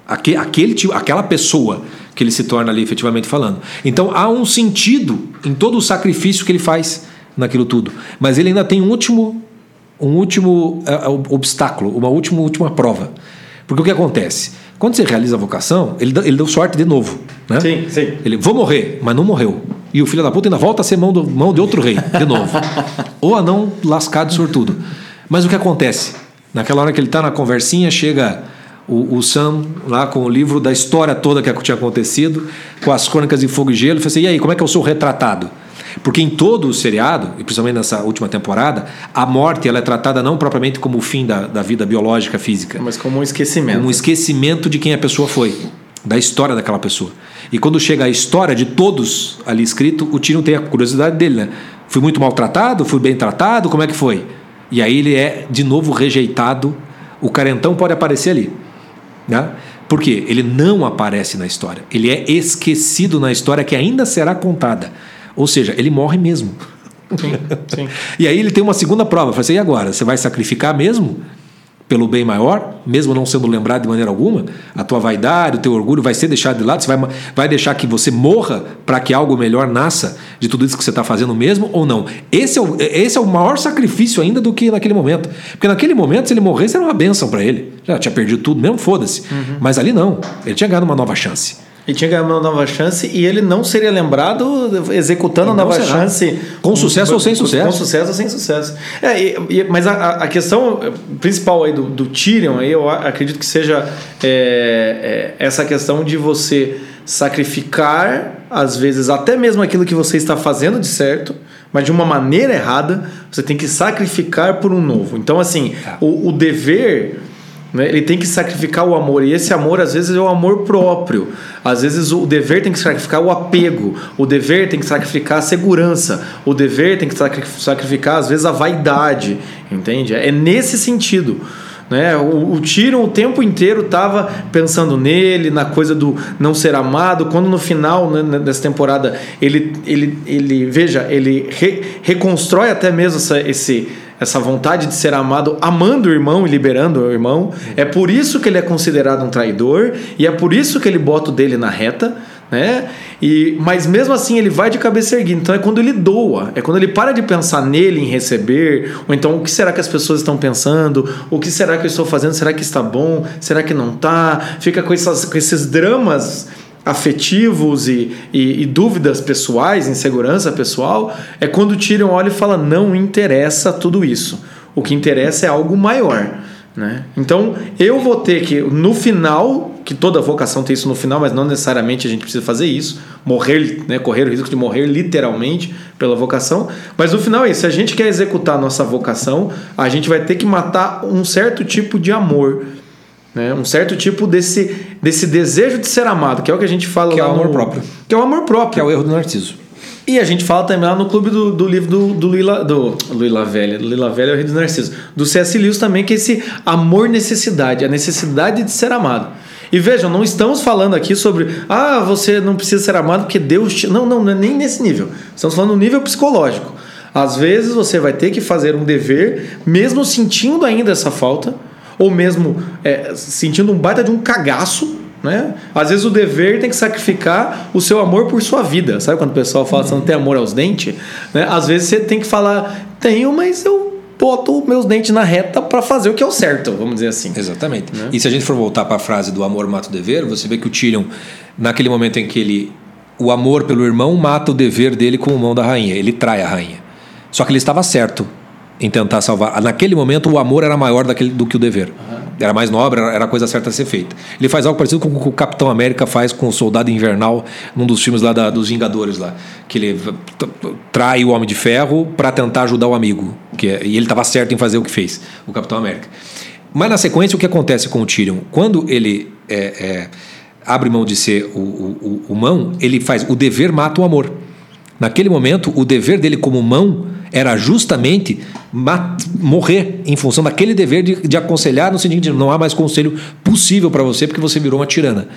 Aquele, aquele, aquela pessoa que ele se torna ali efetivamente falando. Então há um sentido em todo o sacrifício que ele faz naquilo tudo. Mas ele ainda tem um último um último uh, obstáculo, uma última, última prova. Porque o que acontece? Quando você realiza a vocação, ele, ele deu sorte de novo. Né? Sim, sim. Ele, vou morrer, mas não morreu. E o filho da puta ainda volta a ser mão, do, mão de outro rei, de novo. Ou anão lascado sortudo. Mas o que acontece? Naquela hora que ele está na conversinha, chega o, o, Sam lá com o livro da história toda que tinha acontecido, com as crônicas de fogo e gelo, e assim: e aí, como é que eu sou retratado? Porque em todo o seriado, e principalmente nessa última temporada, a morte ela é tratada não propriamente como o fim da, da vida biológica, física, mas como um esquecimento. Um esquecimento de quem a pessoa foi, da história daquela pessoa. E quando chega a história de todos ali escrito, o Tyrion tem a curiosidade dele, né? Fui muito maltratado? Fui bem tratado? Como é que foi? E aí ele é de novo rejeitado. O carentão pode aparecer ali. Né? Por quê? Ele não aparece na história. Ele é esquecido na história que ainda será contada. Ou seja, ele morre mesmo. Sim, sim. e aí ele tem uma segunda prova. Fala assim, e agora? Você vai sacrificar mesmo? Pelo bem maior, mesmo não sendo lembrado de maneira alguma, a tua vaidade, o teu orgulho vai ser deixado de lado, você vai, vai deixar que você morra para que algo melhor nasça de tudo isso que você está fazendo mesmo ou não? Esse é, o, esse é o maior sacrifício ainda do que naquele momento. Porque naquele momento, se ele morresse, era uma bênção para ele. Já tinha perdido tudo mesmo, foda-se. Uhum. Mas ali não, ele tinha ganhado uma nova chance. Ele tinha ganhado uma nova chance e ele não seria lembrado executando a nova será. chance. Com sucesso com, ou sem sucesso. Com sucesso ou sem sucesso. É, e, e, mas a, a, questão principal aí do, do Tyrion, aí eu acredito que seja é, é, essa questão de você sacrificar, às vezes, até mesmo aquilo que você está fazendo de certo, mas de uma maneira errada, você tem que sacrificar por um novo. Então, assim, tá. o, o dever? Ele tem que sacrificar o amor, e esse amor às vezes é o amor próprio. Às vezes o dever tem que sacrificar o apego, o dever tem que sacrificar a segurança, o dever tem que sacrificar às vezes a vaidade, entende? É nesse sentido. Né? O, o o tempo inteiro estava pensando nele, na coisa do não ser amado, quando no final né, dessa temporada ele, ele, ele veja, ele re, reconstrói até mesmo essa, esse essa vontade de ser amado, amando o irmão e liberando o irmão. É por isso que ele é considerado um traidor e é por isso que ele bota o dele na reta, né? E mas mesmo assim ele vai de cabeça erguida. Então é quando ele doa, é quando ele para de pensar nele em receber, ou então o que será que as pessoas estão pensando? O que será que eu estou fazendo? Será que está bom? Será que não está? Fica com, essas, com esses dramas afetivos e, e, e, dúvidas pessoais, insegurança pessoal, é quando tiram óleo e fala não interessa tudo isso. O que interessa é algo maior. Né? Então eu vou ter que, no final, que toda vocação tem isso no final, mas não necessariamente a gente precisa fazer isso, morrer, né, correr o risco de morrer literalmente pela vocação, mas no final é isso, se a gente quer executar a nossa vocação, a gente vai ter que matar um certo tipo de amor né? Um certo tipo desse, desse desejo de ser amado, que é o que a gente fala que lá é o amor no, próprio. Que é o amor próprio. Que é o erro do narciso. E a gente fala também lá no clube do, do livro do, do Lila, do Lila Velha, do Lila Velha é o Rei dos Narcisos, do C.S. Lewis também, que é esse amor-necessidade, a necessidade de ser amado. E vejam, não estamos falando aqui sobre, ah, você não precisa ser amado porque Deus te. Não, não, não é nem nesse nível. Estamos falando no nível psicológico. Às vezes você vai ter que fazer um dever, mesmo sentindo ainda essa falta, ou mesmo é, sentindo um baita de um cagaço, né? Às vezes o dever tem que sacrificar o seu amor por sua vida. Sabe quando o pessoal fala que você não tem amor aos dentes? Né? Às vezes você tem que falar, tenho, mas eu boto meus dentes na reta para fazer o que é o certo, vamos dizer assim. Exatamente. Né? E se a gente for voltar para a frase do amor mata o dever, você vê que o Tyrion, naquele momento em que ele o amor pelo irmão mata o dever dele com o mão da rainha, ele trai a rainha. Só que ele estava certo em tentar salvar. Naquele momento, o amor era maior daquele, do que o dever. Uhum. Era mais nobre, era a coisa certa a ser feita. Ele faz algo parecido com o que o Capitão América faz com o Soldado Invernal, num dos filmes lá da, dos Vingadores lá, que ele trai o Homem de Ferro para tentar ajudar o amigo, que é, e ele estava certo em fazer o que fez, o Capitão América. Mas na sequência, o que acontece com o Tyrion? Quando ele é, é, abre mão de ser o, o, o mão, ele faz o dever mata o amor. Naquele momento, o dever dele como mão era justamente morrer em função daquele dever de, de aconselhar no sentido de não há mais conselho possível para você porque você virou uma tirana.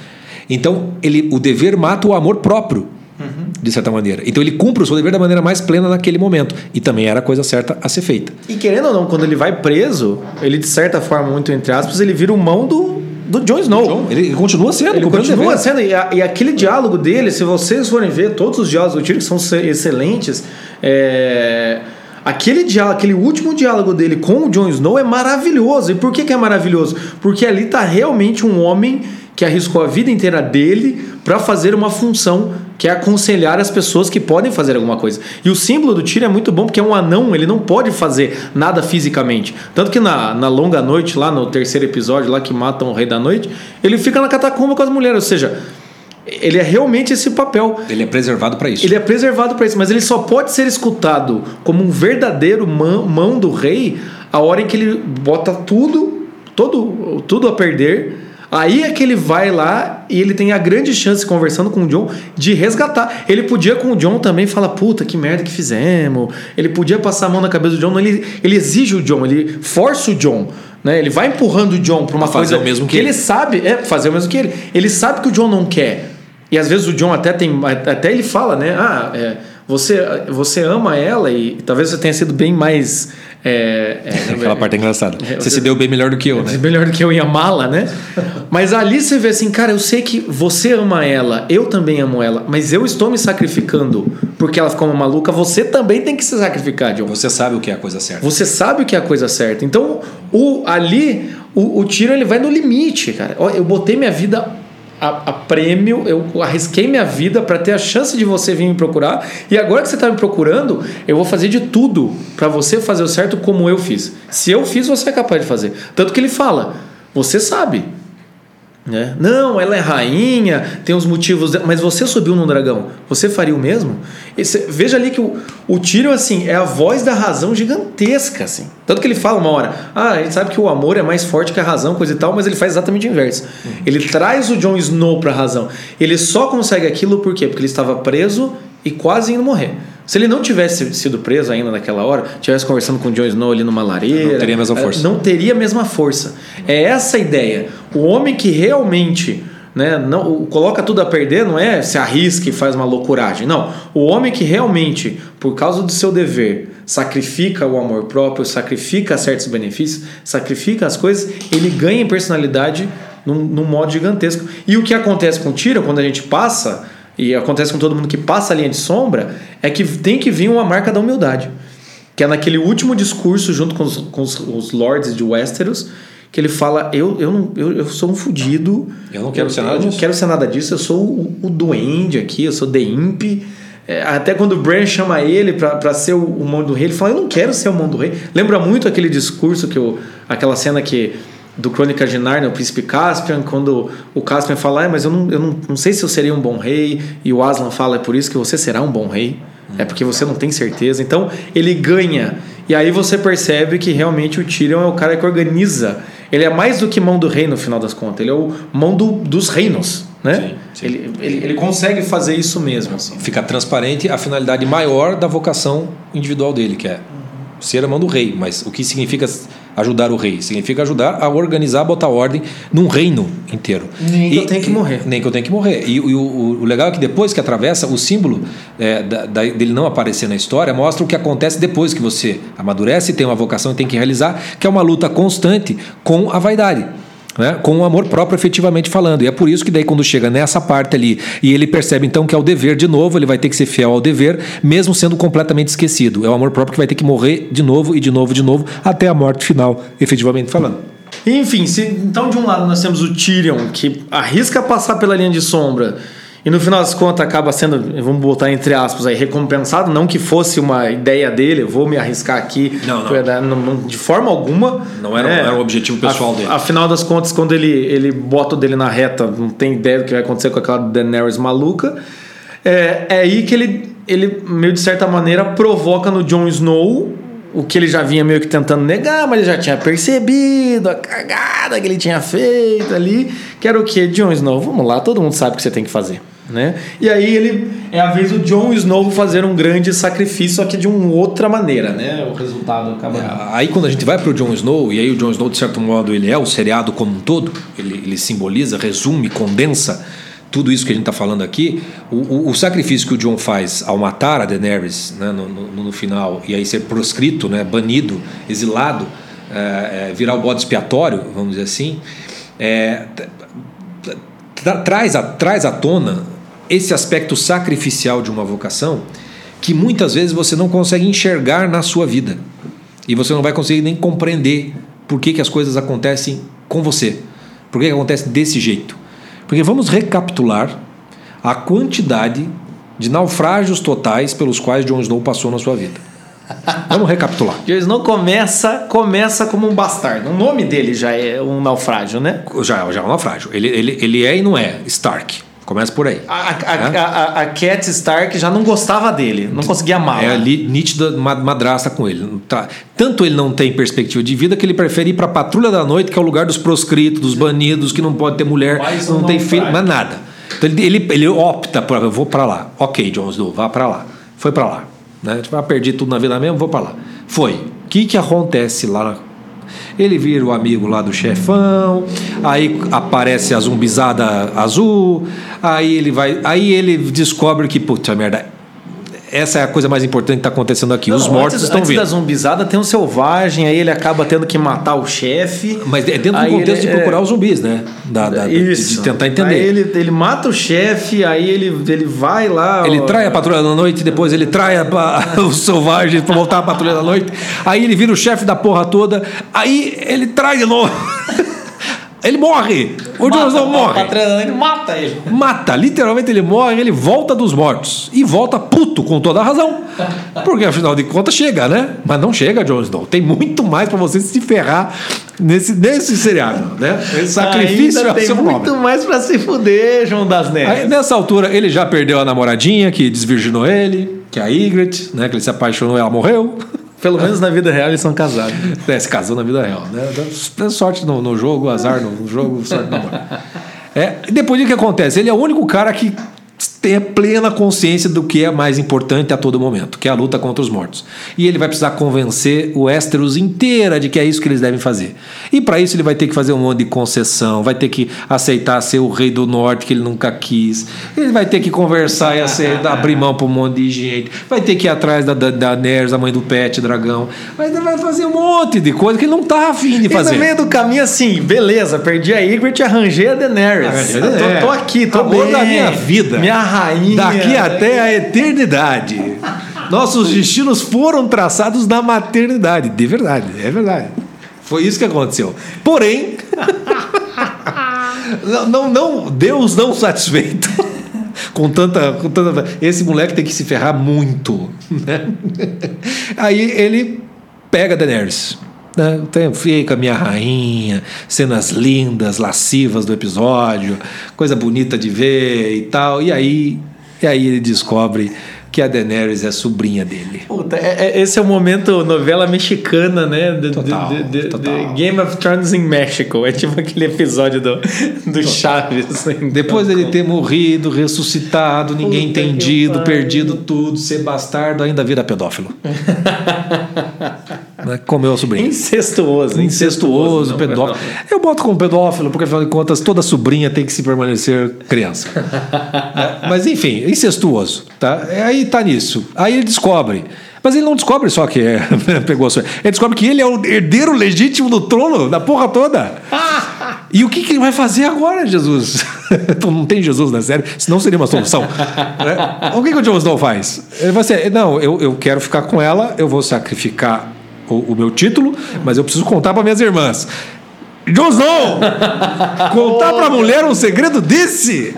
Então, ele, o dever mata o amor próprio, uhum. de certa maneira. Então, ele cumpre o seu dever da maneira mais plena naquele momento. E também era a coisa certa a ser feita. E querendo ou não, quando ele vai preso, ele, de certa forma, muito entre aspas, ele vira o mão do, do Jon Snow. John, ele continua sendo. Ele continua sendo. E, a, e, aquele diálogo dele, se vocês forem ver, todos os diálogos do Tyrion são excelentes. É, Aquele diálogo, aquele último diálogo dele com o Jon Snow é maravilhoso. E por que, que é maravilhoso? Porque ali tá realmente um homem que arriscou a vida inteira dele para fazer uma função que é aconselhar as pessoas que podem fazer alguma coisa. E o símbolo do tiro é muito bom porque é um anão, ele não pode fazer nada fisicamente. Tanto que na, na longa noite, lá no terceiro episódio, lá que matam o rei da noite, ele fica na catacumba com as mulheres. Ou seja, ele é realmente esse papel. Ele é preservado para isso. Ele é preservado para isso, mas ele só pode ser escutado como um verdadeiro mão, mão do rei a hora em que ele bota tudo, todo, tudo a perder. Aí é que ele vai lá e ele tem a grande chance, conversando com o John, de resgatar. Ele podia com o John também falar, puta, que merda que fizemos. Ele podia passar a mão na cabeça do John, ele, ele exige o John, ele força o John. Né? Ele vai empurrando o John para uma fazer coisa o mesmo que, que ele. ele sabe, é fazer o mesmo que ele. Ele sabe que o John não quer. E às vezes o John até tem. Até ele fala, né? Ah, é, você, você ama ela e talvez você tenha sido bem mais. É, é, Aquela parte é engraçada. É, você se deu bem melhor do que eu, né? Melhor do que eu em amá-la, né? mas ali você vê assim, cara, eu sei que você ama ela, eu também amo ela, mas eu estou me sacrificando porque ela ficou uma maluca, você também tem que se sacrificar, John. Você sabe o que é a coisa certa. Você sabe o que é a coisa certa. Então, o, ali, o, o tiro ele vai no limite, cara. Eu botei minha vida a, a prêmio, eu arrisquei minha vida para ter a chance de você vir me procurar. E agora que você está me procurando, eu vou fazer de tudo para você fazer o certo como eu fiz. Se eu fiz, você é capaz de fazer. Tanto que ele fala: você sabe. Né? Não, ela é rainha, tem os motivos. De... Mas você subiu num dragão, você faria o mesmo? Esse, veja ali que o, o Tyrion, assim, é a voz da razão gigantesca, assim. Tanto que ele fala uma hora, ah, a gente sabe que o amor é mais forte que a razão, coisa e tal, mas ele faz exatamente o inverso. Uhum. Ele traz o Jon Snow pra razão. Ele só consegue aquilo por quê? Porque ele estava preso e quase indo morrer. Se ele não tivesse sido preso ainda naquela hora, tivesse conversando com o Jon Snow ali numa lareira, não teria a mesma força. Não teria a mesma força. É essa a ideia. O homem que realmente né, não coloca tudo a perder, não é se arrisca e faz uma loucuragem. Não. O homem que realmente, por causa do seu dever, sacrifica o amor próprio, sacrifica certos benefícios, sacrifica as coisas, ele ganha em personalidade num, num modo gigantesco. E o que acontece com o Tira, quando a gente passa e acontece com todo mundo que passa a linha de sombra, é que tem que vir uma marca da humildade. Que é naquele último discurso, junto com os, com os, os lords de Westeros, que ele fala: Eu, eu, não, eu, eu sou um fudido. Eu não quero ser nada eu disso. Eu não quero ser nada disso. Eu sou o, o duende aqui, eu sou The Imp. É, até quando o Bran chama ele para ser o, o mão do rei, ele fala: Eu não quero ser o mão do rei. Lembra muito aquele discurso, que eu, aquela cena que do Crônica de Narnia, o príncipe Caspian, quando o Caspian fala, ah, mas eu, não, eu não, não sei se eu seria um bom rei, e o Aslan fala, é por isso que você será um bom rei, é porque você não tem certeza. Então ele ganha, e aí você percebe que realmente o Tyrion é o cara que organiza. Ele é mais do que mão do rei no final das contas, ele é o mão do, dos reinos. Né? Sim, sim. Ele, ele, ele consegue fazer isso mesmo. Assim. Fica transparente a finalidade maior da vocação individual dele, que é ser a mão do rei. Mas o que significa ajudar o rei? Significa ajudar a organizar, botar ordem num reino inteiro. Nem que e, eu tenho que morrer. Nem que eu tenho que morrer. E, e o, o, legal é que depois que atravessa, o símbolo é, da, da, dele não aparecer na história mostra o que acontece depois que você amadurece, tem uma vocação e tem que realizar, que é uma luta constante com a vaidade né? com o amor próprio efetivamente falando. E é por isso que daí quando chega nessa parte ali e ele percebe então que é o dever de novo, ele vai ter que ser fiel ao dever, mesmo sendo completamente esquecido. É o amor próprio que vai ter que morrer de novo e de novo, de novo, até a morte final, efetivamente falando. Enfim, se, então de um lado nós temos o Tyrion, que arrisca passar pela linha de sombra, e no final das contas acaba sendo, vamos botar entre aspas aí, recompensado, não que fosse uma ideia dele, vou me arriscar aqui. Não, não. não de forma alguma. Não era, né? era o objetivo pessoal a, dele. Afinal das contas, quando ele, ele bota o dele na reta, não tem ideia do que vai acontecer com aquela Daenerys maluca. É, é aí que ele, ele, meio de certa maneira, provoca no Jon Snow o que ele já vinha meio que tentando negar, mas ele já tinha percebido a cagada que ele tinha feito ali, que era o que? Jon Snow, vamos lá, todo mundo sabe o que você tem que fazer. Né? E aí ele é a vez do Jon Snow fazer um grande sacrifício, só que de uma outra maneira, né? O resultado acaba. É, aí quando a gente vai para o Jon Snow, e aí o Jon Snow, de certo modo, ele é o seriado como um todo, ele, ele simboliza, resume, condensa tudo isso que a gente está falando aqui, o, o, o, sacrifício que o Jon faz ao matar a Daenerys né, no, no, no, final, e aí ser proscrito, né, banido, exilado, é, é, virar o bode expiatório, vamos dizer assim, é, traz, a, traz à tona esse aspecto sacrificial de uma vocação que muitas vezes você não consegue enxergar na sua vida. E você não vai conseguir nem compreender por que, que as coisas acontecem com você. Por que, que acontece desse jeito. Porque vamos recapitular a quantidade de naufrágios totais pelos quais Jon Snow passou na sua vida. Vamos recapitular. Jon Snow começa, começa como um bastardo. O nome dele já é um naufrágio, né? Já, já é um naufrágio. Ele, ele, ele é e não é Stark. Começa por aí. A, a, é? a, a, Cat Stark já não gostava dele, não conseguia amar. É ali nítida madrasta com ele. Tá. Tanto ele não tem perspectiva de vida que ele prefere ir para a patrulha da noite, que é o lugar dos proscritos, dos banidos, que não pode ter mulher, mas não, não tem filho, mas nada. Então ele, ele, ele opta por, eu vou para lá. Ok, Jon Snow, vá para lá. Foi para lá. Né? Tipo, ah, perdi tudo na vida mesmo, vou para lá. Foi. O que, que acontece lá ele vira o amigo lá do chefão, aí aparece a zumbizada azul, aí ele vai, aí ele descobre que puta merda, essa é a coisa mais importante que está acontecendo aqui. Não, Os mortos antes, estão antes vindo. da zumbizada tem um selvagem, aí ele acaba tendo que matar o chefe. Mas é dentro do contexto ele, de procurar é... os zumbis, né? Da, da, Isso. De, tentar entender. Aí ele, ele mata o chefe, aí ele, ele vai lá. Ele ó... trai a patrulha da noite, depois ele trai a, os selvagens para voltar à patrulha da noite. Aí ele vira o chefe da porra toda. Aí ele trai de novo. Ele morre! O Jon Snow morre! Ele mata ele. Mata, literalmente ele morre, ele volta dos mortos. E volta puto, com toda a razão. Porque afinal de contas chega, né? Mas não chega, Jon Snow. Tem muito mais para você se ferrar nesse, nesse seriado, né? Esse sacrifício Ainda é tem muito nome. mais para se fuder, João das Neves. Aí, nessa altura, ele já perdeu a namoradinha que desvirginou ele, que é a Ygritte, né? Que ele se apaixonou e ela morreu. Pelo menos na vida real eles são casados. É, se casou na vida real. Né? Sorte no, no jogo, azar no jogo, sorte no amor. É, depois o que acontece? Ele é o único cara que tenha plena consciência do que é mais importante a todo momento, que é a luta contra os mortos. E ele vai precisar convencer o Westeros inteira de que é isso que eles devem fazer. E para isso ele vai ter que fazer um monte de concessão, vai ter que aceitar ser o rei do norte que ele nunca quis. Ele vai ter que conversar e aceitar, abrir mão para um monte de gente. Vai ter que ir atrás da, da, da Nerys, a mãe do Pet, dragão. Vai, vai fazer um monte de coisa que ele não tá afim de fazer. E no meio do caminho assim, beleza, perdi a Ygritte, arranjei a Daenerys. Arranjei a Tô, tô, aqui, tô Amor bem. da minha vida. Minha rainha. Daqui até a eternidade. Nossos destinos foram traçados na maternidade. De verdade, é verdade. Foi isso que aconteceu. Porém, não, não, não, Deus não satisfeito. Com tanta, com tanta. Esse moleque tem que se ferrar muito. Né? Aí ele pega Daenerys. Né? Fica minha rainha, cenas lindas, lascivas do episódio, coisa bonita de ver e tal. E aí e aí ele descobre que a Daenerys é sobrinha dele. Puta, é, é, esse é o momento novela mexicana, né? De, total, de, de, total. Game of Thrones em México. É tipo aquele episódio do, do Chaves. Assim, Depois dele ter morrido, ressuscitado, ninguém Puta entendido, perdido tudo, ser bastardo, ainda vira pedófilo. Né? Comeu a sobrinha. Incestuoso. Incestuoso, pedófilo. Eu boto como pedófilo, porque afinal de contas toda sobrinha tem que se permanecer criança. é, mas enfim, incestuoso. Tá? Aí tá nisso. Aí ele descobre. Mas ele não descobre só que é, pegou a sua. Ele descobre que ele é o herdeiro legítimo do trono, da porra toda. e o que, que ele vai fazer agora, Jesus? não tem Jesus na série, senão seria uma solução. Né? o que, que o Jon Snow faz? Ele vai ser, não, eu, eu quero ficar com ela, eu vou sacrificar o, o meu título, mas eu preciso contar para minhas irmãs. Josão! Contar pra mulher um segredo desse?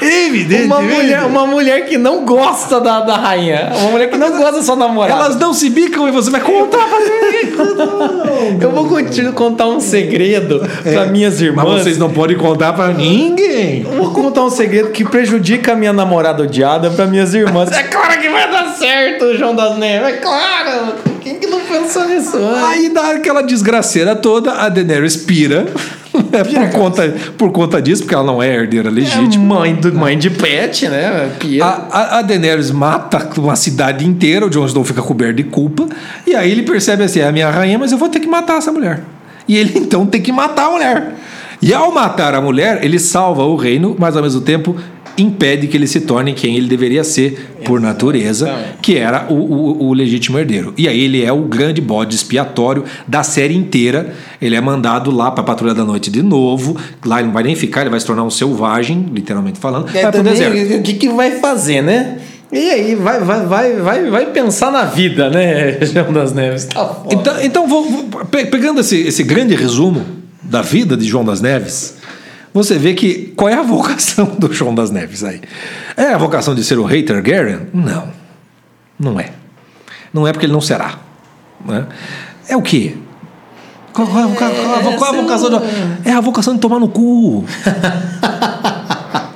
Evidentemente. Uma mulher, uma mulher que não gosta da, da rainha. Uma mulher que não gosta da sua namorada. Elas não se bicam e você vai contar pra mim. Eu vou continuar contar um segredo é, pra minhas irmãs. Mas vocês não podem contar pra ninguém. vou contar um segredo que prejudica a minha namorada odiada pra minhas irmãs. É claro que vai dar certo, João das Neves. É claro. Quem que não pensou nisso antes? Aí dá aquela desgraceira toda, a Daenerys pira. É por, conta, por conta disso, porque ela não é herdeira legítima. É mãe, do, mãe de pet, né? A, a Daenerys mata uma cidade inteira, o Jon Snow fica coberto de culpa. E aí ele percebe assim: é a minha rainha, mas eu vou ter que matar essa mulher. E ele então tem que matar a mulher. E ao matar a mulher, ele salva o reino, mas ao mesmo tempo impede que ele se torne quem ele deveria ser por natureza, que era o, o, o, legítimo herdeiro. E aí ele é o grande bode expiatório da série inteira. Ele é mandado lá para a Patrulha da Noite de novo. Lá ele não vai nem ficar, ele vai se tornar um selvagem, literalmente falando. É, vai pro deserto. O que, que vai fazer, né? E aí, vai, vai, vai, vai, vai pensar na vida, né, João das Neves? Tá foda. Então, então vou, vou- pe- pegando esse, esse grande resumo da vida de João das Neves, você vê que qual é a vocação do João das Neves aí? É a vocação de ser o rei Targaryen? Não, não é. Não é porque ele não será. né? É o quê? Qual, qual é a qual é a vo- qual é a vocação de... É a vocação de tomar no cu.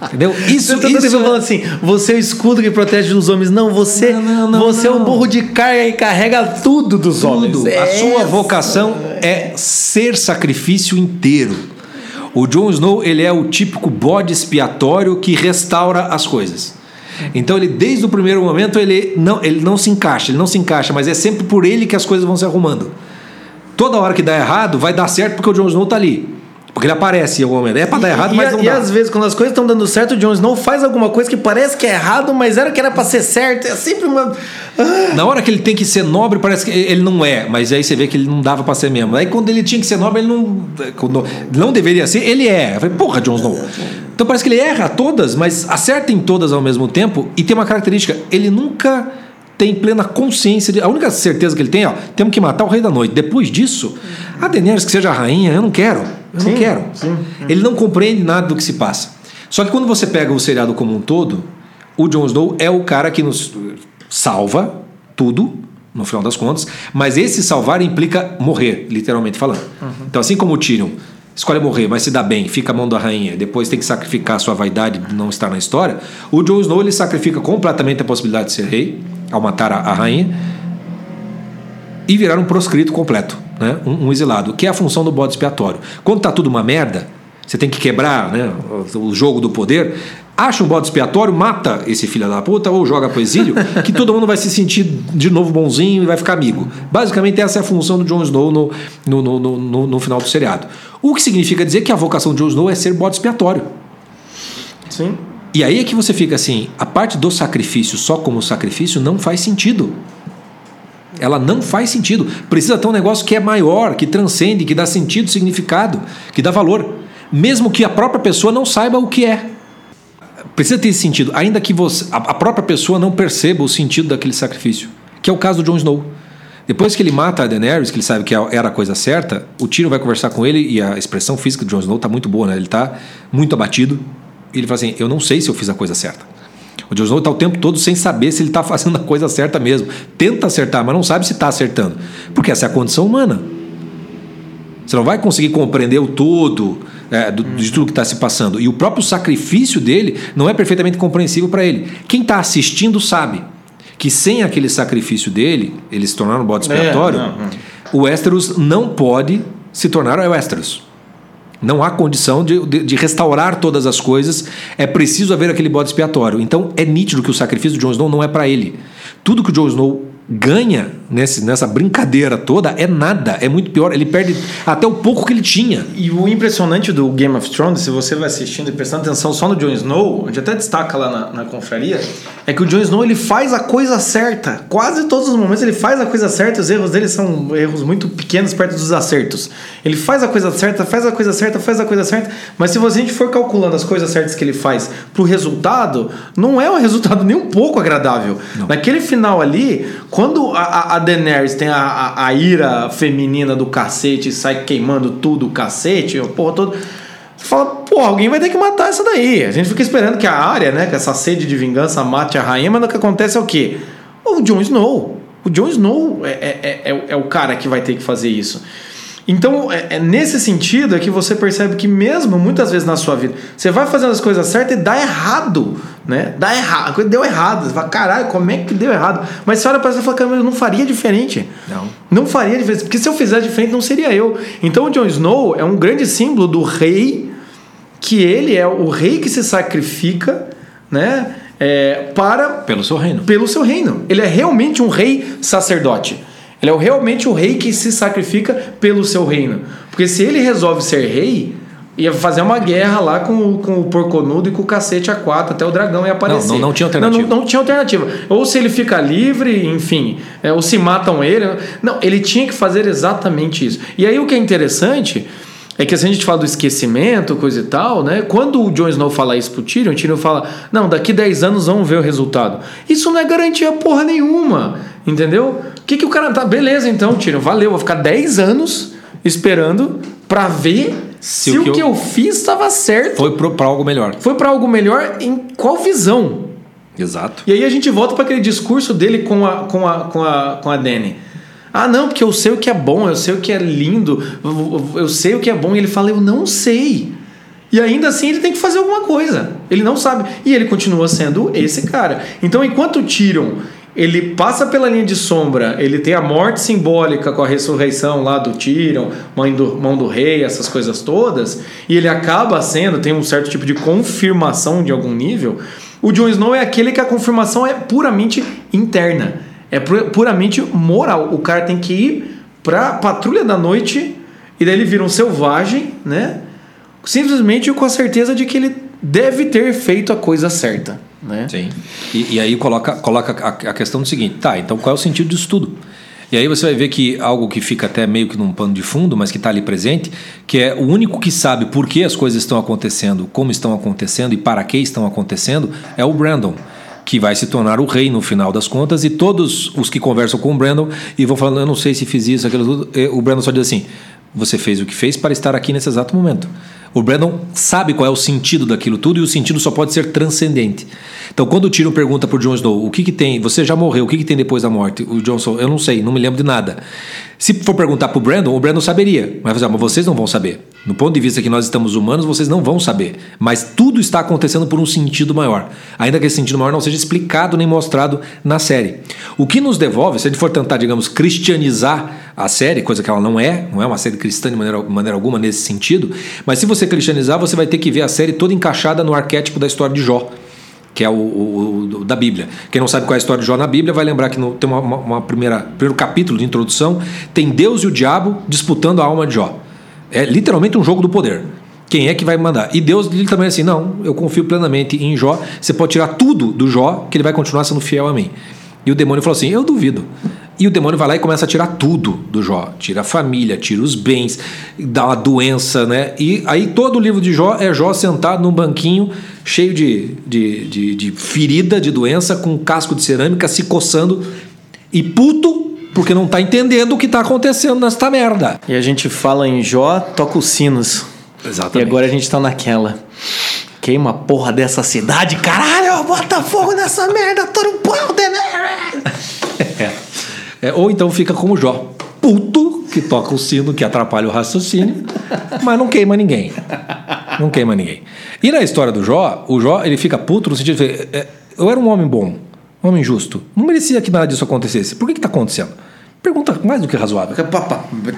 Entendeu? Isso, tá isso falando assim, você é o escudo que protege os homens. Não, você, Não, não, não, você é não. um burro de carga e carrega tudo dos homens. Tudo. A É sua essa. vocação é ser sacrifício inteiro. O Jon Snow ele é o típico bode expiatório que restaura as coisas. Então ele desde o primeiro momento ele não, ele não se encaixa, ele não se encaixa, mas é sempre por ele que as coisas vão se arrumando. Toda hora que dá errado vai dar certo porque o Jon Snow tá ali. Porque ele aparece em algum momento. É pra dar errado, e, mas a- não e dá. às vezes, quando as coisas estão dando certo, o Jon Snow faz alguma coisa que parece que é errado, mas era que era pra ser certo. É sempre uma. Ah, Na hora que ele tem que ser nobre, parece que ele não é, mas aí você vê que ele não dava pra ser mesmo. Aí quando ele tinha que ser nobre, ele não, quando não deveria ser, ele é. Eu falei, porra, Jon Snow. Então parece que ele erra todas, mas acerta em todas ao mesmo tempo e tem uma característica, ele nunca tem plena consciência de. A única certeza que ele tem, ó, temos que matar o rei da noite. Depois disso, a Daenerys que seja a rainha, eu não quero. Eu não Sim, quero. sim. Ele não compreende nada do que se passa. Só que quando você pega o seriado como um todo, o Jon Snow é o cara que nos salva tudo, no final das contas, mas esse salvar implica morrer, literalmente falando. Então, assim como o Tyrion escolhe morrer, mas se dá bem, fica a mão da rainha, depois tem que sacrificar a sua vaidade de não estar na história, o Jon Snow ele sacrifica completamente a possibilidade de ser rei, ao matar a, a rainha, e virar um proscrito completo, né? um, um exilado, que é a função do bode expiatório. Quando tá tudo uma merda, você tem que quebrar né, o, jogo do poder, acha um bode expiatório, mata esse filho da puta ou joga pro exílio, que todo mundo vai se sentir de novo bonzinho e vai ficar amigo. Basicamente, essa é a função do Jon Snow no, no, no, no, no- no final do seriado. O que significa dizer que a vocação de Jon Snow é ser bode expiatório. sim. E aí é que você fica assim: a parte do sacrifício só como sacrifício não faz sentido. Ela não faz sentido. Precisa ter um negócio que é maior, que transcende, que dá sentido, significado, que dá valor. Mesmo que a própria pessoa não saiba o que é. Precisa ter esse sentido, ainda que você, a, própria pessoa não perceba o sentido daquele sacrifício. Que é o caso do Jon Snow. Depois que ele mata a Daenerys, que ele sabe que era a coisa certa, o Tyrion vai conversar com ele e a expressão física do Jon Snow está muito boa, né? Ele está muito abatido. Ele fala assim: Eu não sei se eu fiz a coisa certa. O Jon Snow está o tempo todo sem saber se ele está fazendo a coisa certa mesmo. Tenta acertar, mas não sabe se está acertando. Porque essa é a condição humana. Você não vai conseguir compreender o todo é, do- de tudo que está se passando. E o próprio sacrifício dele não é perfeitamente compreensível para ele. Quem está assistindo sabe que sem aquele sacrifício dele, ele se tornar um bode expiatório, não, não. o Westeros não pode se tornar o Westeros. Não há condição de, de- de restaurar todas as coisas. É preciso haver aquele bode expiatório. Então é nítido que o sacrifício do Jon Snow não é para ele. Tudo que o Jon Snow ganha nesse, nessa brincadeira toda é nada. É muito pior. Ele perde até o pouco que ele tinha. E o impressionante do Game of Thrones, se você vai assistindo e prestando atenção só no Jon Snow, onde até destaca lá na, na confraria, é que o Jon Snow ele faz a coisa certa. Quase todos os momentos ele faz a coisa certa, os erros dele são erros muito pequenos perto dos acertos. Ele faz a coisa certa, faz a coisa certa, faz a coisa certa, mas se você a gente for calculando as coisas certas que ele faz pro resultado, não é um resultado nem um pouco agradável. Naquele final ali, quando a, a- a Daenerys tem a, a, a ira feminina do cacete e sai queimando tudo o cacete, porra todo. Você fala, pô, alguém vai ter que matar essa daí. A gente fica esperando que a área, né, que essa sede de vingança mate a rainha, mas o que acontece é o quê? O Jon Snow. O Jon Snow é, é, é, é o cara que vai ter que fazer isso. Então, é, é nesse sentido é que você percebe que mesmo muitas vezes na sua vida, você vai fazendo as coisas certas e dá errado, né? Dá errado, a coisa deu errado. Você fala, caralho, como é que deu errado? Mas você olha para você e fala, cara, eu não faria diferente. Não. Não faria diferença, porque se eu fizesse diferente não seria eu. Então o Jon Snow é um grande símbolo do rei, que ele é o rei que se sacrifica, né? é, para Pelo seu reino. pelo seu reino. Ele é realmente um rei sacerdote. Ele é realmente o rei que se sacrifica pelo seu reino. Porque se ele resolve ser rei, ia fazer uma guerra lá com, o- com o porconudo e com o cacete a quatro, até o dragão ia aparecer. não- não tinha alternativa. Não, não tinha alternativa. Ou se ele fica livre, enfim, é, ou se matam ele. Não, ele tinha que fazer exatamente isso. E aí o que é interessante é que se a gente fala do esquecimento, coisa e tal, né? Quando o Jon Snow fala isso pro Tyrion, o Tyrion fala: Não, daqui 10 anos vamos ver o resultado. Isso não é garantia porra nenhuma, entendeu? O que, que o cara tá. Beleza, então, Tyrion, valeu, vou ficar 10 anos esperando pra ver se, se o que, eu... eu fiz estava certo. Foi para algo melhor. Foi para algo melhor em qual visão? Exato. E aí a gente volta para aquele discurso dele com a, com a, com a, com a Dani. Ah, não, porque eu sei o que é bom, eu sei o que é lindo, eu sei o que é bom. E ele fala, eu não sei. E ainda assim ele tem que fazer alguma coisa. Ele não sabe. E ele continua sendo esse cara. Então, enquanto o Tyrion ele passa pela linha de sombra, ele tem a morte simbólica com a ressurreição lá do Tyrion, mãe do, mão do rei, essas coisas todas, e ele acaba sendo, tem um certo tipo de confirmação de algum nível. O Jon Snow é aquele que a confirmação é puramente interna, é puramente moral. O cara tem que ir pra patrulha da noite e daí ele vira um selvagem, né? Simplesmente com a certeza de que ele deve ter feito a coisa certa. Né? Sim. E, e aí coloca, coloca a, a, questão do seguinte: tá, então qual é o sentido disso tudo? E aí você vai ver que algo que fica até meio que num pano de fundo, mas que está ali presente, que é o único que sabe por que as coisas estão acontecendo, como estão acontecendo e para que estão acontecendo, é o Brandon que vai se tornar o rei no final das contas, e todos os que conversam com o Brandon e vão falando, eu não sei se fiz isso, aquilo tudo, o Brandon só diz assim: você fez o que fez para estar aqui nesse exato momento. O Brandon sabe qual é o sentido daquilo tudo e o sentido só pode ser transcendente. Então, quando o Tyrion pergunta para Jon Snow o que, que tem, você já morreu, o que, que tem depois da morte? O Jon Snow, eu não sei, não me lembro de nada. Se for perguntar para o Brandon, o Brandon saberia, mas, mas vocês não vão saber. No ponto de vista que nós estamos humanos, vocês não vão saber. Mas tudo está acontecendo por um sentido maior. Ainda que esse sentido maior não seja explicado nem mostrado na série. O que nos devolve, se a gente for tentar, digamos, cristianizar a série, coisa que ela não é, não é uma série cristã de maneira, maneira alguma nesse sentido, mas se você cristianizar, você vai ter que ver a série toda encaixada no arquétipo da história de Jó que é o, o, o, da Bíblia. Quem não sabe qual é a história de Jó na Bíblia vai lembrar que no, tem uma, uma, primeira primeiro capítulo de introdução tem Deus e o diabo disputando a alma de Jó. É literalmente um jogo do poder. Quem é que vai mandar? E Deus ele também assim, não, eu confio plenamente em Jó. Você pode tirar tudo do Jó, que ele vai continuar sendo fiel a mim. E o demônio falou assim: Eu duvido. E o demônio vai lá e começa a tirar tudo do Jó. Tira a família, tira os bens, dá uma doença, né? E aí todo o livro de Jó é Jó sentado num banquinho cheio de, de, de, de ferida, de doença, com um casco de cerâmica, se coçando e puto porque não tá entendendo o que tá acontecendo nesta merda. E a gente fala em Jó, toca os sinos. Exatamente. E agora a gente tá naquela. Queima a porra dessa cidade, caralho! Bota fogo nessa merda, todo pau, é. É. Ou então fica como Jó, puto, que toca o sino, que atrapalha o raciocínio, mas não queima ninguém. Não queima ninguém. E na história do Jó, o Jó ele fica puto no sentido de. É, eu era um homem bom um homem justo. Não merecia que nada disso acontecesse. Por que está acontecendo? Pergunta mais do que razoável.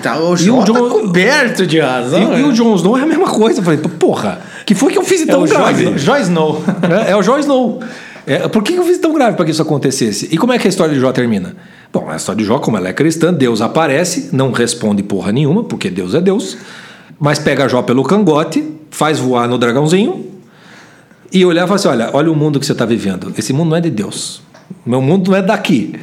Tá, o João tá coberto de razão. E, e, o Jon Snow é a mesma coisa. Eu falei, porra, que foi que eu fiz é tão é grave? Joy Snow. É, é o Joy Snow. É, por que eu fiz tão grave para que isso acontecesse? E como é que a história de Jó termina? Bom, a história de Jó, como ela é cristã, Deus aparece, não responde porra nenhuma, porque Deus é Deus, mas pega Jó pelo cangote, faz voar no dragãozinho e olhar e fala assim: olha, olha o mundo que você está vivendo. Esse mundo não é de Deus. Meu mundo não é daqui.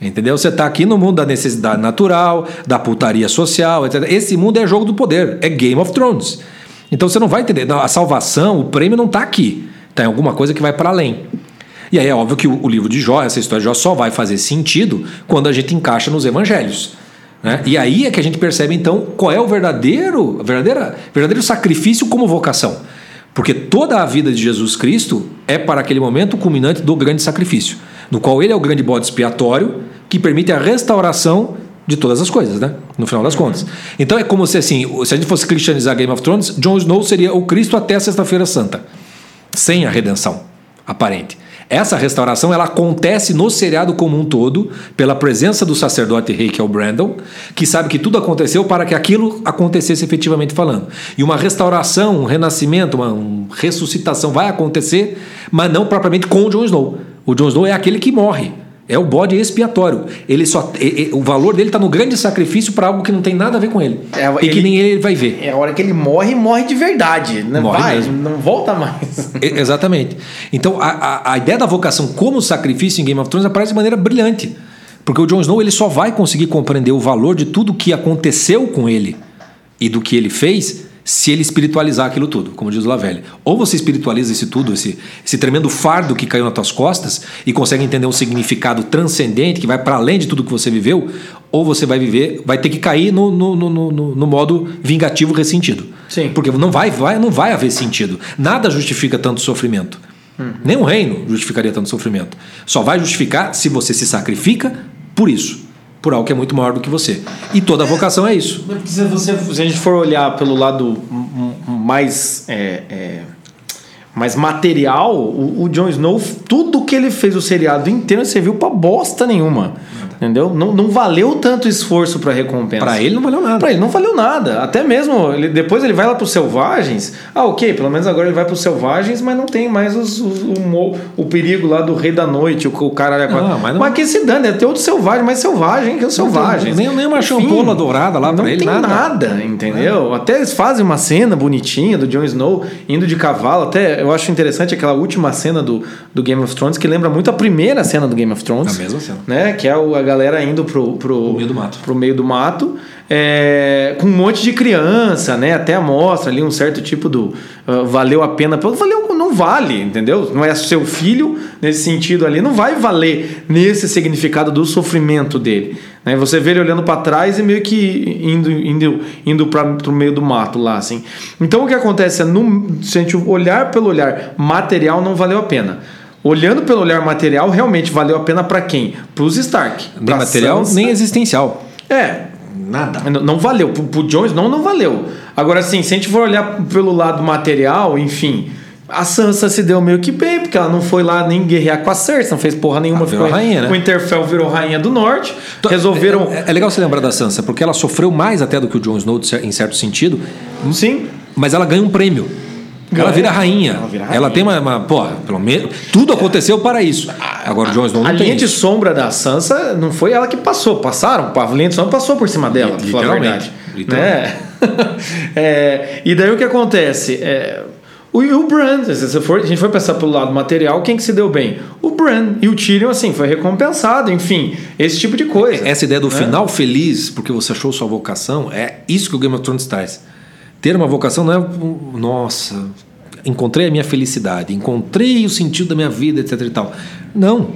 Entendeu? Você está aqui no mundo da necessidade natural, da putaria social, etc. Esse mundo é jogo do poder, é Game of Thrones. Então você não vai entender. A salvação, o prêmio não está aqui. Está em alguma coisa que vai para além. E aí é óbvio que o, livro de Jó, essa história de Jó, só vai fazer sentido quando a gente encaixa nos evangelhos. Né? E aí é que a gente percebe então qual é o verdadeiro, verdadeira, verdadeiro sacrifício como vocação. Porque toda a vida de Jesus Cristo é para aquele momento culminante do grande sacrifício no qual ele é o grande bode expiatório que permite a restauração de todas as coisas, né? No final das contas. Então é como se assim, se a gente fosse cristianizar Game of Thrones, Jon Snow seria o Cristo até a Sexta-feira Santa, sem a redenção aparente. Essa restauração ela acontece no seriado como um todo, pela presença do sacerdote rei, que é o Brandon, que sabe que tudo aconteceu para que aquilo acontecesse efetivamente falando. E uma restauração, um renascimento, uma, ressuscitação vai acontecer, mas não propriamente com o Jon Snow. O Jon Snow é aquele que morre. É o bode expiatório. Ele só, o valor dele está no grande sacrifício para algo que não tem nada a ver com ele. É, e ele, que nem ele vai ver. É a hora que ele morre, morre de verdade. Não morre vai, mesmo. não volta mais. exatamente. Então, a, a, a, ideia da vocação como sacrifício em Game of Thrones aparece de maneira brilhante. Porque o Jon Snow ele só vai conseguir compreender o valor de tudo que aconteceu com ele e do que ele fez se ele espiritualizar aquilo tudo, como diz o Lavelle. Ou você espiritualiza esse tudo, esse, esse tremendo fardo que caiu nas tuas costas e consegue entender um significado transcendente que vai para além de tudo que você viveu, ou você vai viver, vai ter que cair no, no, no, no, no modo vingativo ressentido. Sim. Porque não vai, vai, não vai haver sentido. Nada justifica tanto sofrimento. Hum. Nenhum reino justificaria tanto sofrimento. Só vai justificar se você se sacrifica por isso por algo que é muito maior do que você. E toda vocação é isso. Se, você, se a gente for olhar pelo lado mais, é, é, mais material, o, o Jon Snow, tudo que ele fez o seriado inteiro serviu para bosta nenhuma. Entendeu? Não, não valeu tanto esforço para recompensa. Para ele não valeu nada. Para ele não valeu nada. Até mesmo, ele, depois ele vai lá para os selvagens. Ah, ok, pelo menos agora ele vai para os selvagens, mas não tem mais os, os, o, o, perigo lá do rei da noite, o, o cara. Não, mas, não... mas que se dane, é ter outro selvagem, mais selvagem que o selvagem. Nem, nem uma champola dourada lá para ele. Não tem nada, nada entendeu? É. Até eles fazem uma cena bonitinha do Jon Snow indo de cavalo. Até eu acho interessante aquela última cena do, do Game of Thrones, que lembra muito a primeira cena do Game of Thrones. A mesma cena. Né? Que é o, a galera indo pro, pro, meio do mato, pro meio do mato é, com um monte de criança, né? Até mostra ali um certo tipo do uh, valeu a pena. Valeu, não vale, entendeu? Não é seu filho nesse sentido ali, não vai valer nesse significado do sofrimento dele. Né? Você vê ele olhando para trás e meio que indo, indo, indo para o meio do mato lá, assim. Então o que acontece é, no, se a gente olhar pelo olhar material, não valeu a pena. Olhando pelo olhar material, realmente valeu a pena para quem? Para os Stark. Nem material, Sansa. nem existencial. É, nada. Não, não valeu. Pro, pro Jones não, não valeu. Agora, assim, se a gente for olhar pelo lado material, enfim, a Sansa se deu meio que bem, porque ela não foi lá nem guerrear com a Cersei, não fez porra nenhuma. virou rainha, né? O Interfell virou rainha do norte. Então, resolveram. É, é, legal você lembrar da Sansa, porque ela sofreu mais até do que o Jon Snow, em certo sentido. Sim. Mas ela ganha um prêmio. Ela vira rainha. Ela, vira rainha. ela tem uma, uma. Pô, pelo menos. Tudo aconteceu para isso. Agora o Jon Snow não A linha de sombra da Sansa não foi ela que passou. Passaram. A linha de sombra passou por cima dela, a verdade. Né? é, e daí o que acontece? É, o, o Bran, se for, a gente for pensar pelo lado material, quem que se deu bem? O Bran. E o Tyrion, assim, foi recompensado, enfim, esse tipo de coisa. Essa ideia do né? final feliz, porque você achou sua vocação, é isso que o Game of Thrones traz. Ter uma vocação não é, nossa, encontrei a minha felicidade, encontrei o sentido da minha vida, etc e tal. Não,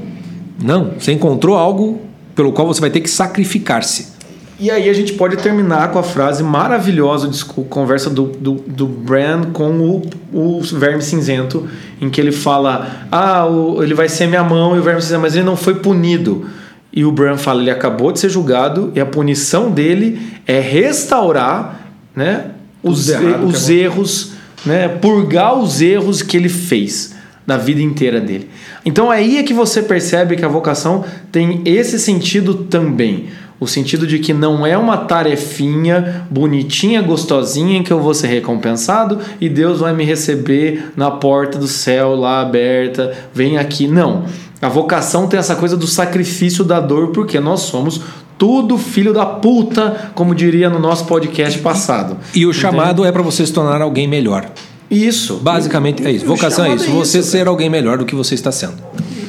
não. Você encontrou algo pelo qual você vai ter que sacrificar-se. E aí a gente pode terminar com a frase maravilhosa de conversa do, do, do Bran com o, o Verme Cinzento, em que ele fala: Ah, o, ele vai ser minha mão, e o Verme Cinzento, mas ele não foi punido. E o Bran fala: ele acabou de ser julgado, e a punição dele é restaurar né, os, errado, os erros, né, purgar os erros que ele fez na vida inteira dele. Então aí é que você percebe que a vocação tem esse sentido também. O sentido de que não é uma tarefinha bonitinha, gostosinha em que eu vou ser recompensado e Deus vai me receber na porta do céu lá aberta, vem aqui. Não. A vocação tem essa coisa do sacrifício da dor, porque nós somos tudo filho da puta, como diria no nosso podcast passado. E o chamado é para você se tornar alguém melhor. Isso. Basicamente é isso. Vocação é isso. É você isso, ser alguém melhor do que você está sendo.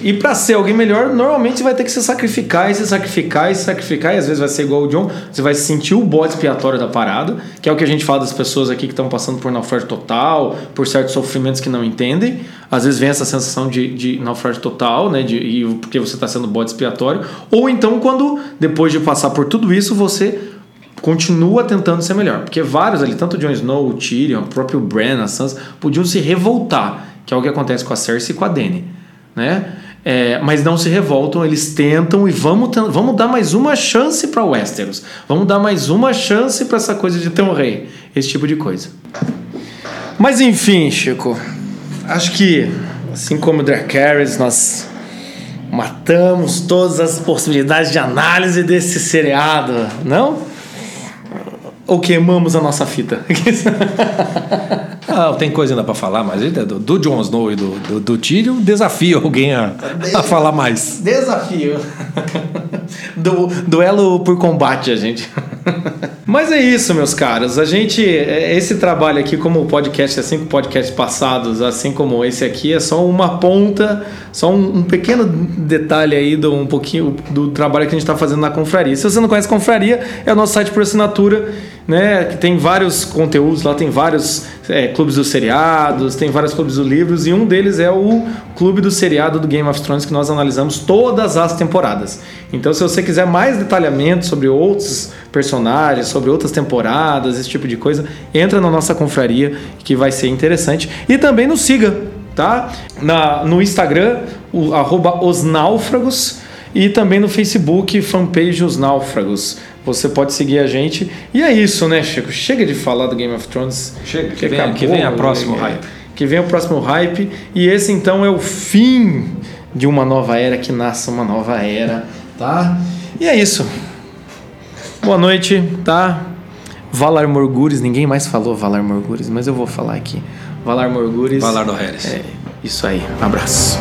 E para ser alguém melhor, normalmente você vai ter que se sacrificar e se sacrificar e se sacrificar. E às vezes vai ser igual o John, você vai sentir o bode expiatório da parada, que é o que a gente fala das pessoas aqui que estão passando por naufrágio total, por certos sofrimentos que não entendem. Às vezes vem essa sensação de, de naufrágio total, né? De, e, porque você está sendo bode expiatório. Ou então, quando depois de passar por tudo isso, você continua tentando ser melhor. Porque vários ali, tanto o Jon Snow, o Tyrion, o próprio Bran, a Sansa, podiam se revoltar, que é o que acontece com a Cersei e com a Dany, né? É, mas não se revoltam, eles tentam e vamos, vamos dar mais uma chance para Westeros. Vamos dar mais uma chance para essa coisa de ter um rei. Esse tipo de coisa. Mas enfim, Chico, acho que assim como o Dracarys, nós matamos todas as possibilidades de análise desse seriado, não? Ou queimamos a nossa fita? ah, tem coisa ainda para falar, mas do, do Jon Snow e do, do, do Tyrion, desafio alguém a, a falar mais. Desafio. Do, duelo por combate, a gente. Mas é isso, meus caros. A gente. É, esse trabalho aqui, como o podcast, assim como podcasts passados, assim como esse aqui, é só uma ponta, só um, um pequeno detalhe aí do um pouquinho do trabalho que a gente está fazendo na confraria. Se você não conhece a confraria, é o nosso site por assinatura né? Que tem vários conteúdos lá, tem vários é, clubes dos seriados, tem vários clubes dos livros, e um deles é o clube do seriado do Game of Thrones, que nós analisamos todas as temporadas. Então, se você quiser mais detalhamento sobre outros personagens, sobre outras temporadas, esse tipo de coisa, entra na nossa confraria que vai ser interessante. E também nos siga, tá? Na, no Instagram, o, arroba os náufragos, e também no Facebook, fanpage Os Náufragos. Você pode seguir a gente. E é isso, né, Chico? Chega de falar do Game of Thrones. Chega, que, vem, que vem a próximo né? hype. Que vem o próximo hype. E esse então é o fim de uma nova era, que nasce uma nova era, tá? E é isso. Boa noite, tá? Valar Morgures, ninguém mais falou Valar Morgures, mas eu vou falar aqui. Valar Morgures. Valar do Harris. É, isso aí. Um abraço.